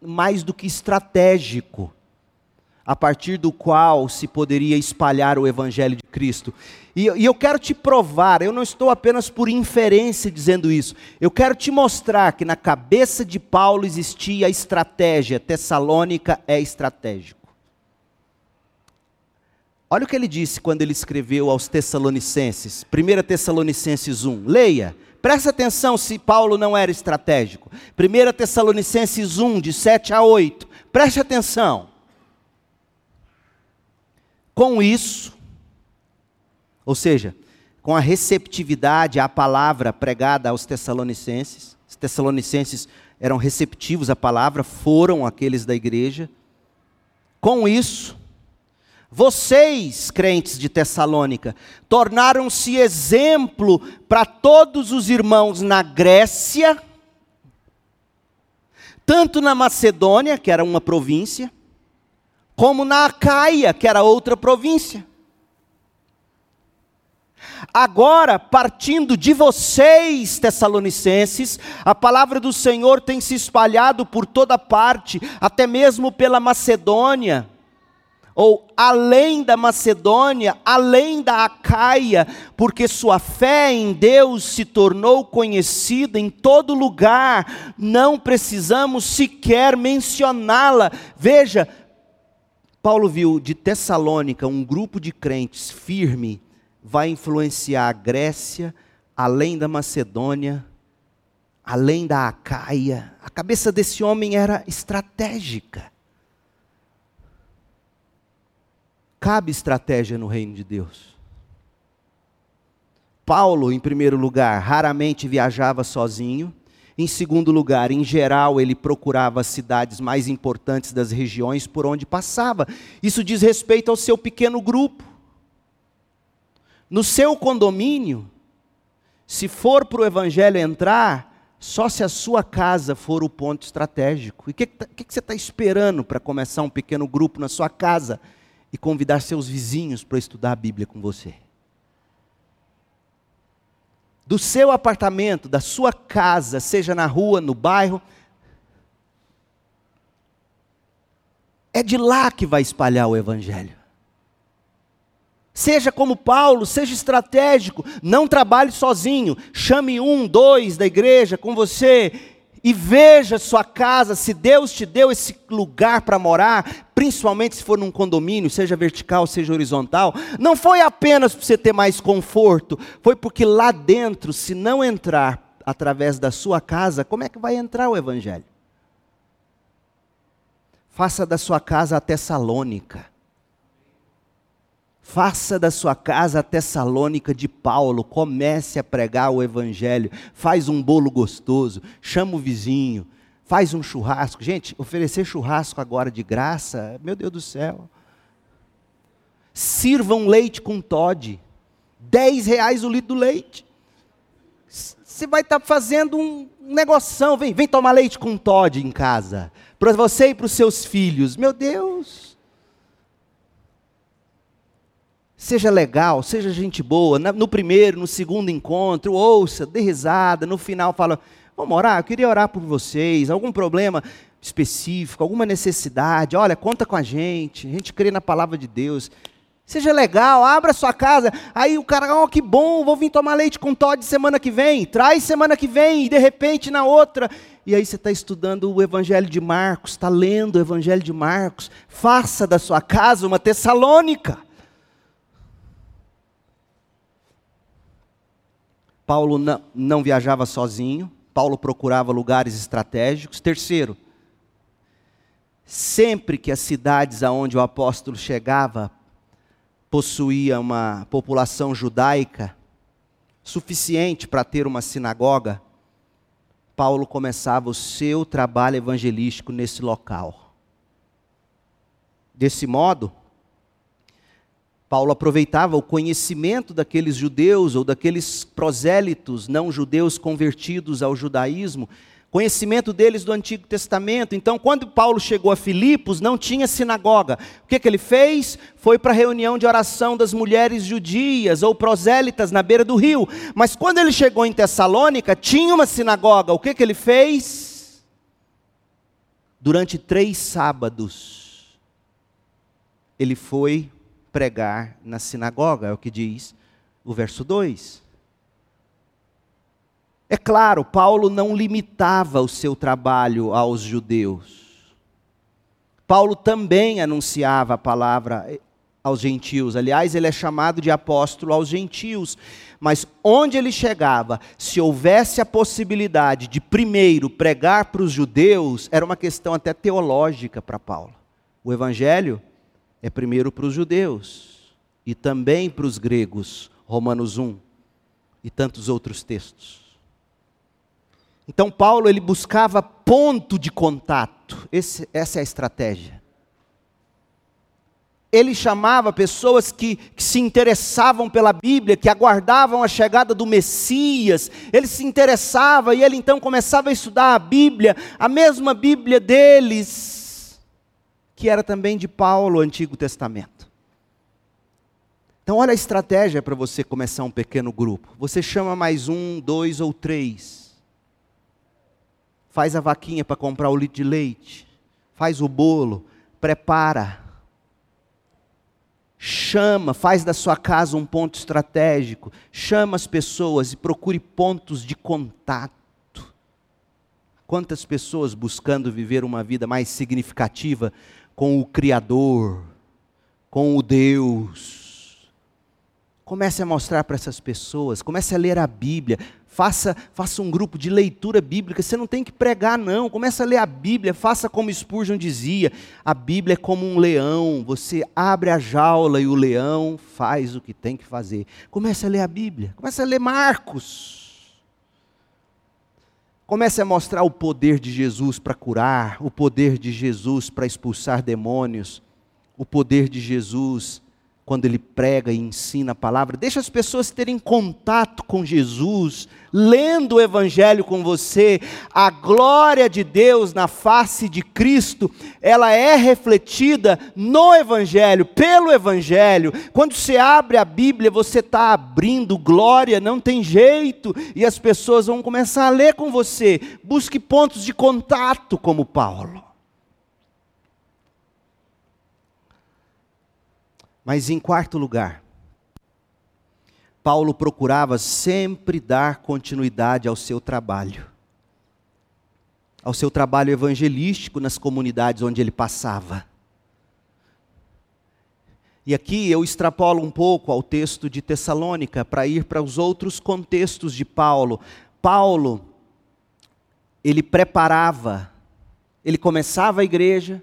A: mais do que estratégico, a partir do qual se poderia espalhar o Evangelho de Cristo. E, e, eu quero te provar, eu não estou apenas por inferência dizendo isso, eu quero te mostrar que na cabeça de Paulo existia a estratégia, Tessalônica é estratégico. Olha o que ele disse quando ele escreveu aos Tessalonicenses, 1 Tessalonicenses 1. Leia, presta atenção se Paulo não era estratégico. 1 Tessalonicenses 1, de 7 a 8. Preste atenção. Com isso, ou seja, com a receptividade à palavra pregada aos Tessalonicenses, os Tessalonicenses eram receptivos à palavra, foram aqueles da igreja. Com isso, vocês, crentes de Tessalônica, tornaram-se exemplo para todos os irmãos na Grécia, tanto na Macedônia, que era uma província, como na Acaia, que era outra província. Agora, partindo de vocês, Tessalonicenses, a palavra do Senhor tem se espalhado por toda parte, até mesmo pela Macedônia ou além da Macedônia, além da Acaia, porque sua fé em Deus se tornou conhecida em todo lugar, não precisamos sequer mencioná-la. Veja, Paulo viu de Tessalônica um grupo de crentes firme, vai influenciar a Grécia, além da Macedônia, além da Acaia. A cabeça desse homem era estratégica. Cabe estratégia no reino de Deus. Paulo, em primeiro lugar, raramente viajava sozinho. Em segundo lugar, em geral, ele procurava as cidades mais importantes das regiões por onde passava. Isso diz respeito ao seu pequeno grupo. No seu condomínio, se for para o evangelho entrar, só se a sua casa for o ponto estratégico. E o que, que, que, você está esperando para começar um pequeno grupo na sua casa e convidar seus vizinhos para estudar a Bíblia com você? Do seu apartamento, da sua casa, seja na rua, no bairro, é de lá que vai espalhar o Evangelho. Seja como Paulo, seja estratégico, não trabalhe sozinho, chame um, dois da igreja com você e veja sua casa, se Deus te deu esse lugar para morar, principalmente se for num condomínio, seja vertical, seja horizontal, não foi apenas para você ter mais conforto, foi porque lá dentro, se não entrar através da sua casa, como é que vai entrar o Evangelho? Faça da sua casa a Tessalônica. Faça da sua casa a Tessalônica de Paulo, comece a pregar o Evangelho, faz um bolo gostoso, chama o vizinho, faz um churrasco. Gente, oferecer churrasco agora de graça, meu Deus do céu. Sirva um leite com Todd, 10 reais o litro do leite. Você vai estar tá fazendo um negoção, vem, vem tomar leite com Todd em casa, para você e para os seus filhos. Meu Deus. Seja legal, seja gente boa. No primeiro, no segundo encontro, ouça, dê risada. No final, fala: Vamos orar? Eu queria orar por vocês. Algum problema específico, alguma necessidade? Olha, conta com a gente. A gente crê na palavra de Deus. Seja legal, abra sua casa. Aí o cara, oh, que bom, vou vir tomar leite com Todd semana que vem. Traz semana que vem, e de repente na outra. E aí você está estudando o Evangelho de Marcos, está lendo o Evangelho de Marcos. Faça da sua casa uma Tessalônica. Paulo não, não viajava sozinho, Paulo procurava lugares estratégicos. Terceiro, sempre que as cidades aonde o apóstolo chegava possuía uma população judaica suficiente para ter uma sinagoga, Paulo começava o seu trabalho evangelístico nesse local. Desse modo, Paulo aproveitava o conhecimento daqueles judeus ou daqueles prosélitos não judeus convertidos ao judaísmo, conhecimento deles do Antigo Testamento. Então, quando Paulo chegou a Filipos, não tinha sinagoga. O que, que ele fez? Foi para a reunião de oração das mulheres judias ou prosélitas na beira do rio. Mas quando ele chegou em Tessalônica, tinha uma sinagoga. O que, que ele fez? Durante três sábados, ele foi pregar na sinagoga, é o que diz o verso 2. É claro, Paulo não limitava o seu trabalho aos judeus. Paulo também anunciava a palavra aos gentios. Aliás, ele é chamado de apóstolo aos gentios. Mas onde ele chegava, se houvesse a possibilidade de primeiro pregar para os judeus, era uma questão até teológica para Paulo. O evangelho é primeiro para os judeus e também para os gregos, Romanos 1 e tantos outros textos. Então Paulo ele buscava ponto de contato. Esse, essa é a estratégia. Ele chamava pessoas que, que, se interessavam pela Bíblia, que aguardavam a chegada do Messias. Ele se interessava e ele então começava a estudar a Bíblia, a mesma Bíblia deles que era também de Paulo, Antigo Testamento. Então, olha a estratégia para você começar um pequeno grupo. Você chama mais um, dois ou três. Faz a vaquinha para comprar o litro de leite. Faz o bolo. Prepara. Chama, faz da sua casa um ponto estratégico. Chama as pessoas e procure pontos de contato. Quantas pessoas buscando viver uma vida mais significativa com o Criador, com o Deus. Comece a mostrar para essas pessoas, comece a ler a Bíblia, faça, faça um grupo de leitura bíblica. Você não tem que pregar, não. Comece a ler a Bíblia, faça como Spurgeon dizia: a Bíblia é como um leão. Você abre a jaula e o leão faz o que tem que fazer. Comece a ler a Bíblia, comece a ler Marcos. Comece a mostrar o poder de Jesus para curar, o poder de Jesus para expulsar demônios, o poder de Jesus quando ele prega e ensina a palavra, deixa as pessoas terem contato com Jesus, lendo o Evangelho com você, a glória de Deus na face de Cristo, ela é refletida no Evangelho, pelo Evangelho. Quando você abre a Bíblia, você está abrindo glória, não tem jeito, e as pessoas vão começar a ler com você. Busque pontos de contato, como Paulo. Mas em quarto lugar, Paulo procurava sempre dar continuidade ao seu trabalho, ao seu trabalho evangelístico nas comunidades onde ele passava. E aqui eu extrapolo um pouco ao texto de Tessalônica para ir para os outros contextos de Paulo. Paulo, ele preparava, ele começava a igreja,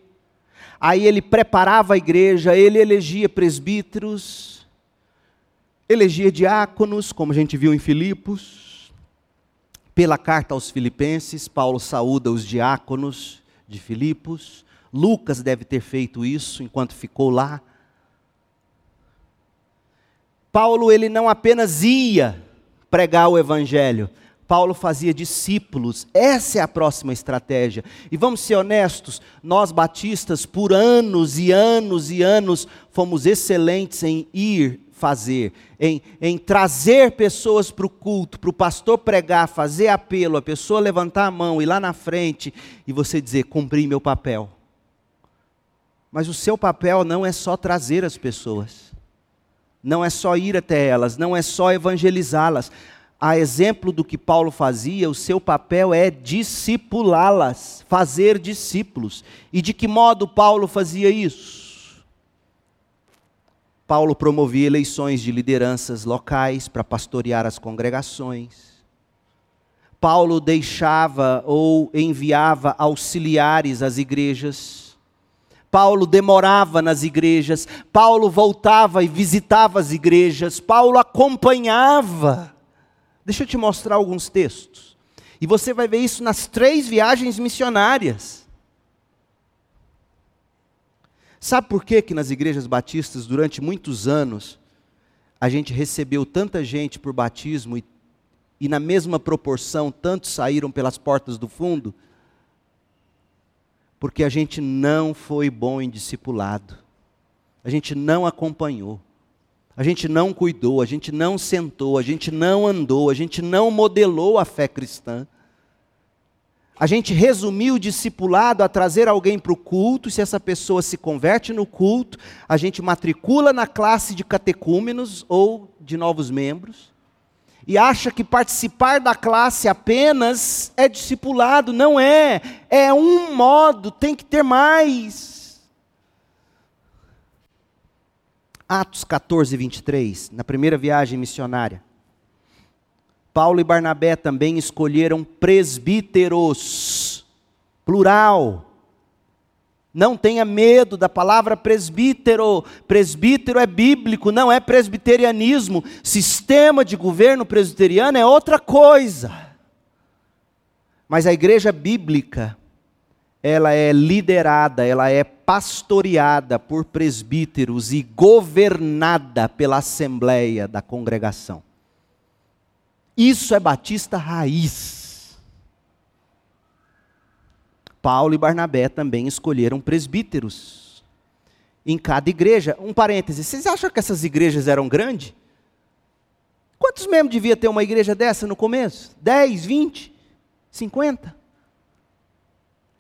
A: Aí ele preparava a igreja, ele elegia presbíteros, elegia diáconos, como a gente viu em Filipos. Pela carta aos Filipenses, Paulo saúda os diáconos de Filipos. Lucas deve ter feito isso enquanto ficou lá. Paulo ele não apenas ia pregar o evangelho, Paulo fazia discípulos. Essa é a próxima estratégia. E vamos ser honestos, nós batistas, por anos e anos e anos, fomos excelentes em ir fazer, em, em trazer pessoas para o culto, para o pastor pregar, fazer apelo, a pessoa levantar a mão, ir lá na frente e você dizer: cumpri meu papel. Mas o seu papel não é só trazer as pessoas, não é só ir até elas, não é só evangelizá-las a exemplo do que Paulo fazia, o seu papel é discipulá-las, fazer discípulos. E de que modo Paulo fazia isso? Paulo promovia eleições de lideranças locais para pastorear as congregações. Paulo deixava ou enviava auxiliares às igrejas. Paulo demorava nas igrejas. Paulo voltava e visitava as igrejas. Paulo acompanhava Deixa eu te mostrar alguns textos. E você vai ver isso nas três viagens missionárias. Sabe por que que nas igrejas batistas durante muitos anos a gente recebeu tanta gente por batismo e, e na mesma proporção tantos saíram pelas portas do fundo? Porque a gente não foi bom em discipulado. A gente não acompanhou a gente não cuidou, a gente não sentou, a gente não andou, a gente não modelou a fé cristã. A gente resumiu o discipulado a trazer alguém para o culto, se essa pessoa se converte no culto, a gente matricula na classe de catecúmenos ou de novos membros, e acha que participar da classe apenas é discipulado. Não é, é um modo, tem que ter mais. Atos 14, 23, na primeira viagem missionária. Paulo e Barnabé também escolheram presbíteros, plural. Não tenha medo da palavra presbítero. Presbítero é bíblico, não é presbiterianismo. Sistema de governo presbiteriano é outra coisa. Mas a igreja bíblica ela é liderada, ela é pastoreada por presbíteros e governada pela assembleia da congregação. Isso é batista raiz. Paulo e Barnabé também escolheram presbíteros em cada igreja. Um parêntese, vocês acham que essas igrejas eram grandes? Quantos membros devia ter uma igreja dessa no começo? 10, 20, 50?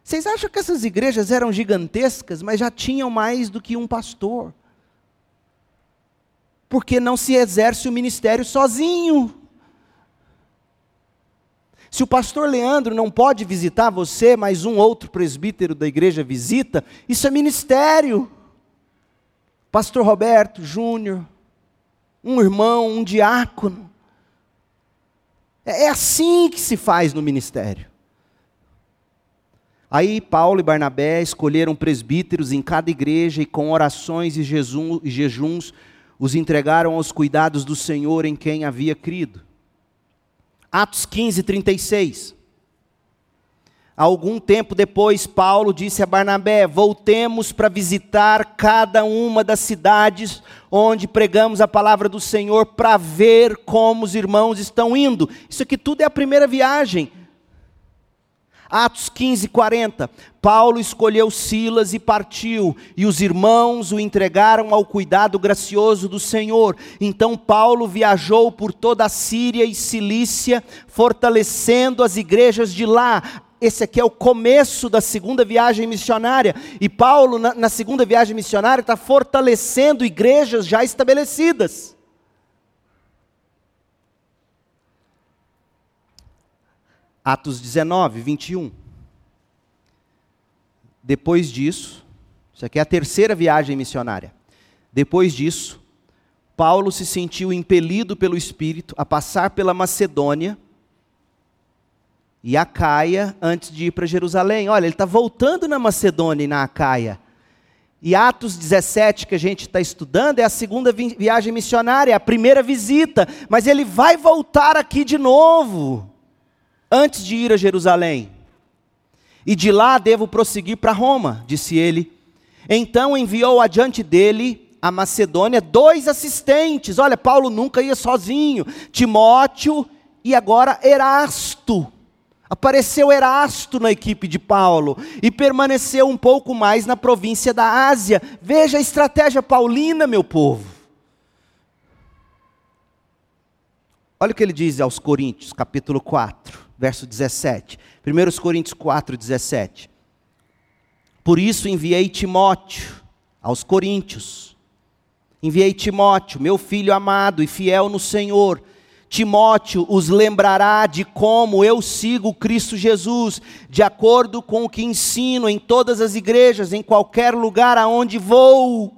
A: Vocês acham que essas igrejas eram gigantescas, mas já tinham mais do que um pastor? Porque não se exerce o ministério sozinho. Se o pastor Leandro não pode visitar você, mas um outro presbítero da igreja visita, isso é ministério. Pastor Roberto Júnior, um irmão, um diácono. É, é assim que se faz no ministério. Aí Paulo e Barnabé escolheram presbíteros em cada igreja e com orações e jejuns os entregaram aos cuidados do Senhor em quem havia crido. Atos 15, 36. Algum tempo depois, Paulo disse a Barnabé: Voltemos para visitar cada uma das cidades onde pregamos a palavra do Senhor, para ver como os irmãos estão indo. Isso aqui tudo é a primeira viagem. Atos 15, 40. Paulo escolheu Silas e partiu, e os irmãos o entregaram ao cuidado gracioso do Senhor. Então Paulo viajou por toda a Síria e Cilícia, fortalecendo as igrejas de lá. Esse aqui é o começo da segunda viagem missionária. E Paulo, na, na segunda viagem missionária, está fortalecendo igrejas já estabelecidas. Atos 19, 21. Depois disso, isso aqui é a terceira viagem missionária. Depois disso, Paulo se sentiu impelido pelo Espírito a passar pela Macedônia e a Caia antes de ir para Jerusalém. Olha, ele está voltando na Macedônia e na Acaia. E Atos 17, que a gente está estudando, é a segunda viagem missionária, é a primeira visita, mas ele vai voltar aqui de novo antes de ir a Jerusalém. E de lá devo prosseguir para Roma, disse ele. Então enviou adiante dele a Macedônia dois assistentes. Olha, Paulo nunca ia sozinho. Timóteo e agora Erasto. Apareceu Erasto na equipe de Paulo e permaneceu um pouco mais na província da Ásia. Veja a estratégia paulina, meu povo. Olha o que ele diz aos Coríntios, capítulo 4 verso 17. 1 Coríntios 4, 17. Por isso enviei Timóteo aos Coríntios. Enviei Timóteo, meu filho amado e fiel no Senhor. Timóteo os lembrará de como eu sigo Cristo Jesus, de acordo com o que ensino em todas as igrejas, em qualquer lugar aonde vou.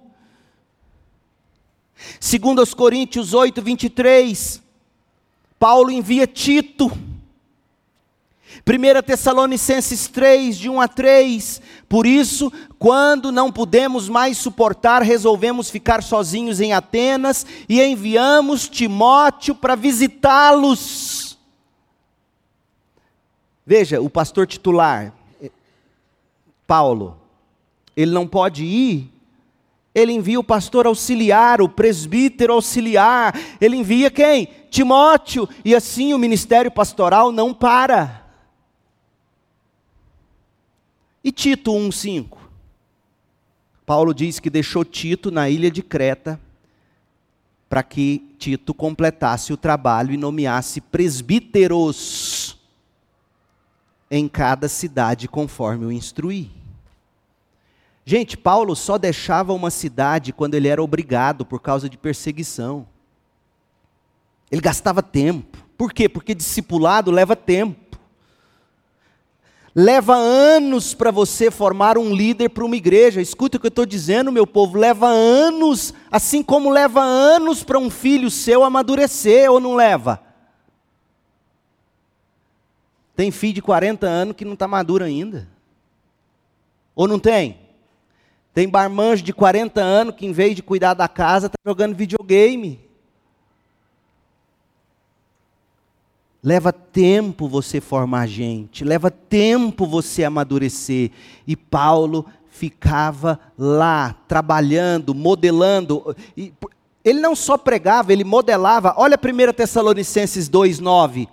A: Segundo aos Coríntios 8, 23, Paulo envia Tito 1 Tessalonicenses 3, de 1 a 3. Por isso, quando não pudemos mais suportar, resolvemos ficar sozinhos em Atenas e enviamos Timóteo para visitá-los. Veja, o pastor titular, Paulo, ele não pode ir, ele envia o pastor auxiliar, o presbítero auxiliar, ele envia quem? Timóteo, e assim o ministério pastoral não para. E Tito 1,5? Paulo diz que deixou Tito na ilha de Creta para que Tito completasse o trabalho e nomeasse presbíteros em cada cidade conforme o instruí. Gente, Paulo só deixava uma cidade quando ele era obrigado por causa de perseguição. Ele gastava tempo. Por quê? Porque discipulado leva tempo. Leva anos para você formar um líder para uma igreja. Escuta o que eu estou dizendo, meu povo. Leva anos, assim como leva anos para um filho seu amadurecer, ou não leva? Tem filho de 40 anos que não está maduro ainda. Ou não tem? Tem barmanjo de 40 anos que, em vez de cuidar da casa, está jogando videogame. Leva tempo você formar gente, leva tempo você amadurecer. E Paulo ficava lá, trabalhando, modelando. Ele não só pregava, ele modelava. Olha 1 Tessalonicenses 2,9.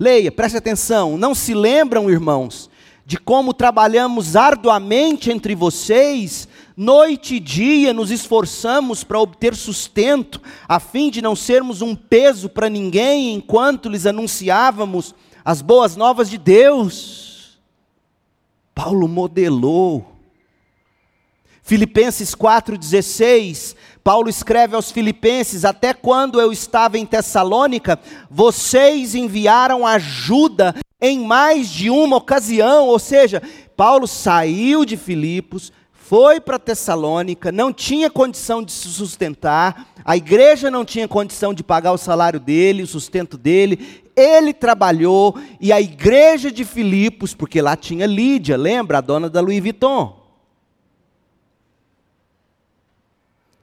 A: Leia, preste atenção. Não se lembram, irmãos, de como trabalhamos arduamente entre vocês, noite e dia nos esforçamos para obter sustento, a fim de não sermos um peso para ninguém enquanto lhes anunciávamos as boas novas de Deus. Paulo modelou. Filipenses 4,16, Paulo escreve aos Filipenses: Até quando eu estava em Tessalônica, vocês enviaram ajuda em mais de uma ocasião, ou seja, Paulo saiu de Filipos, foi para Tessalônica, não tinha condição de se sustentar, a igreja não tinha condição de pagar o salário dele, o sustento dele, ele trabalhou, e a igreja de Filipos, porque lá tinha Lídia, lembra? A dona da Louis Vuitton.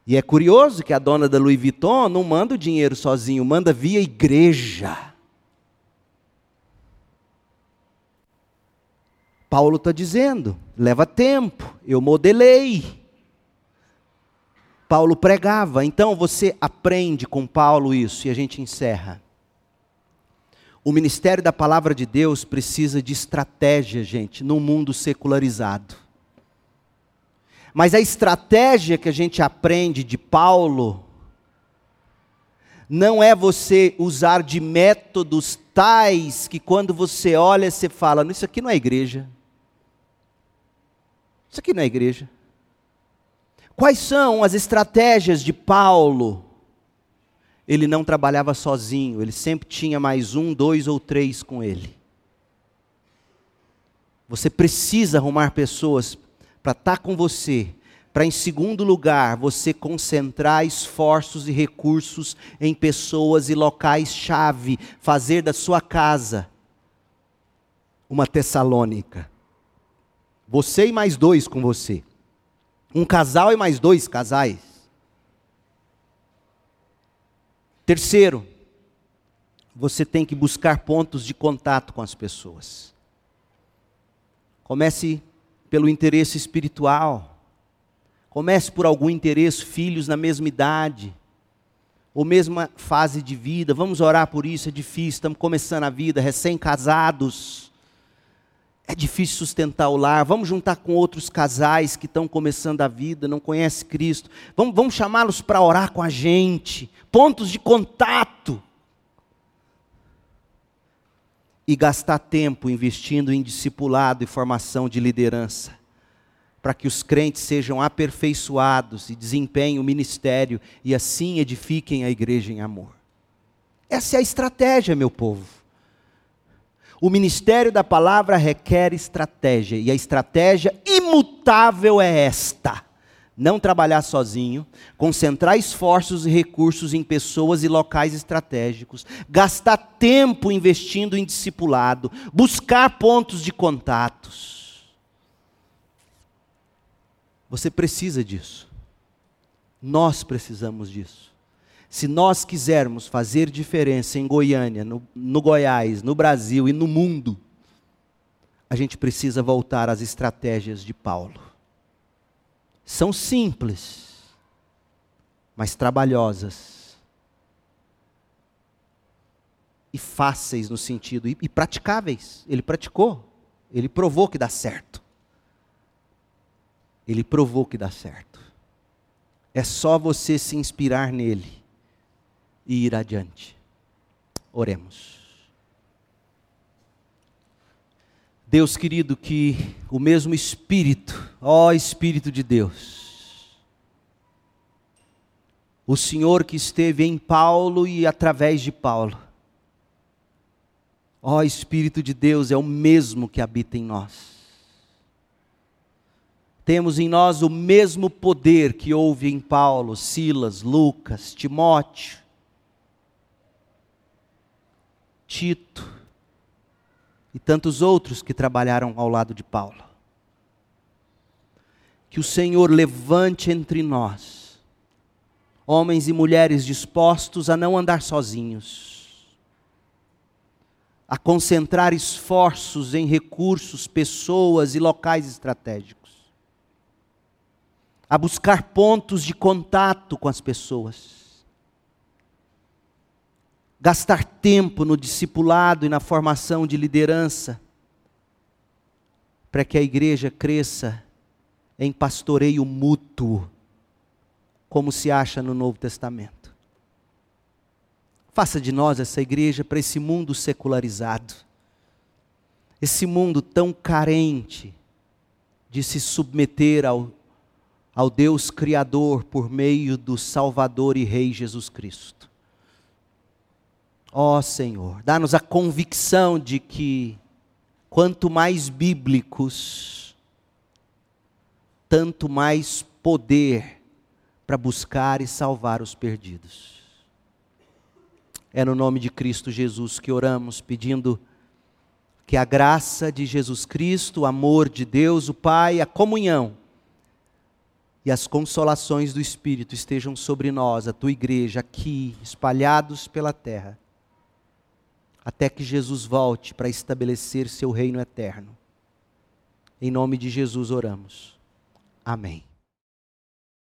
A: E é curioso que a dona da Louis Vuitton não manda o dinheiro sozinho, manda via igreja. Paulo está dizendo, leva tempo, eu modelei. Paulo pregava, então você aprende com Paulo isso e a gente encerra. O ministério da palavra de Deus precisa de estratégia, gente, num mundo secularizado. Mas a estratégia que a gente aprende de Paulo não é você usar de métodos tais que quando você olha, você fala: Isso aqui não é igreja. Isso aqui não é igreja. Quais são as estratégias de Paulo? Ele não trabalhava sozinho, ele sempre tinha mais um, dois ou três com ele. Você precisa arrumar pessoas para estar tá com você, para, em segundo lugar, você concentrar esforços e recursos em pessoas e locais-chave, fazer da sua casa uma Tessalônica. Você e mais dois com você. Um casal e mais dois casais. Terceiro, você tem que buscar pontos de contato com as pessoas. Comece pelo interesse espiritual. Comece por algum interesse, filhos na mesma idade, ou mesma fase de vida. Vamos orar por isso, é difícil, estamos começando a vida, recém-casados. É difícil sustentar o lar. Vamos juntar com outros casais que estão começando a vida, não conhecem Cristo. Vamos, vamos chamá-los para orar com a gente. Pontos de contato. E gastar tempo investindo em discipulado e formação de liderança para que os crentes sejam aperfeiçoados e desempenhem o ministério e assim edifiquem a igreja em amor. Essa é a estratégia, meu povo. O ministério da palavra requer estratégia, e a estratégia imutável é esta: não trabalhar sozinho, concentrar esforços e recursos em pessoas e locais estratégicos, gastar tempo investindo em discipulado, buscar pontos de contatos você precisa disso. Nós precisamos disso. Se nós quisermos fazer diferença em Goiânia, no, no, Goiás, no Brasil e no mundo, a gente precisa voltar às estratégias de Paulo. São simples, mas trabalhosas. E fáceis no sentido, e, e praticáveis. Ele praticou, ele provou que dá certo. Ele provou que dá certo. É só você se inspirar nele e ir adiante. Oremos. Deus querido, que o mesmo Espírito, ó Espírito de Deus, o Senhor que esteve em Paulo e através de Paulo, ó Espírito de Deus, é o mesmo que habita em nós temos em nós o mesmo poder que houve em Paulo, Silas, Lucas, Timóteo, Tito e tantos outros que trabalharam ao lado de Paulo. Que o Senhor levante entre nós homens e mulheres dispostos a não andar sozinhos, a concentrar esforços em recursos, pessoas e locais estratégicos a buscar pontos de contato com as pessoas, gastar tempo no discipulado e na formação de liderança, para que a igreja cresça em pastoreio mútuo, como se acha no Novo Testamento. Faça de nós essa igreja para esse mundo secularizado, esse mundo tão carente de se submeter ao ao Deus Criador por meio do Salvador e Rei Jesus Cristo. Ó oh, Senhor, dá-nos a convicção de que quanto mais bíblicos, tanto mais poder para buscar e salvar os perdidos. É no nome de Cristo Jesus que oramos, pedindo que a graça de Jesus Cristo, o amor de Deus, o Pai, a comunhão, e as consolações do Espírito estejam sobre nós, a tua igreja, aqui, espalhados pela terra, até que Jesus volte para estabelecer seu reino eterno. Em nome de Jesus oramos. Amém.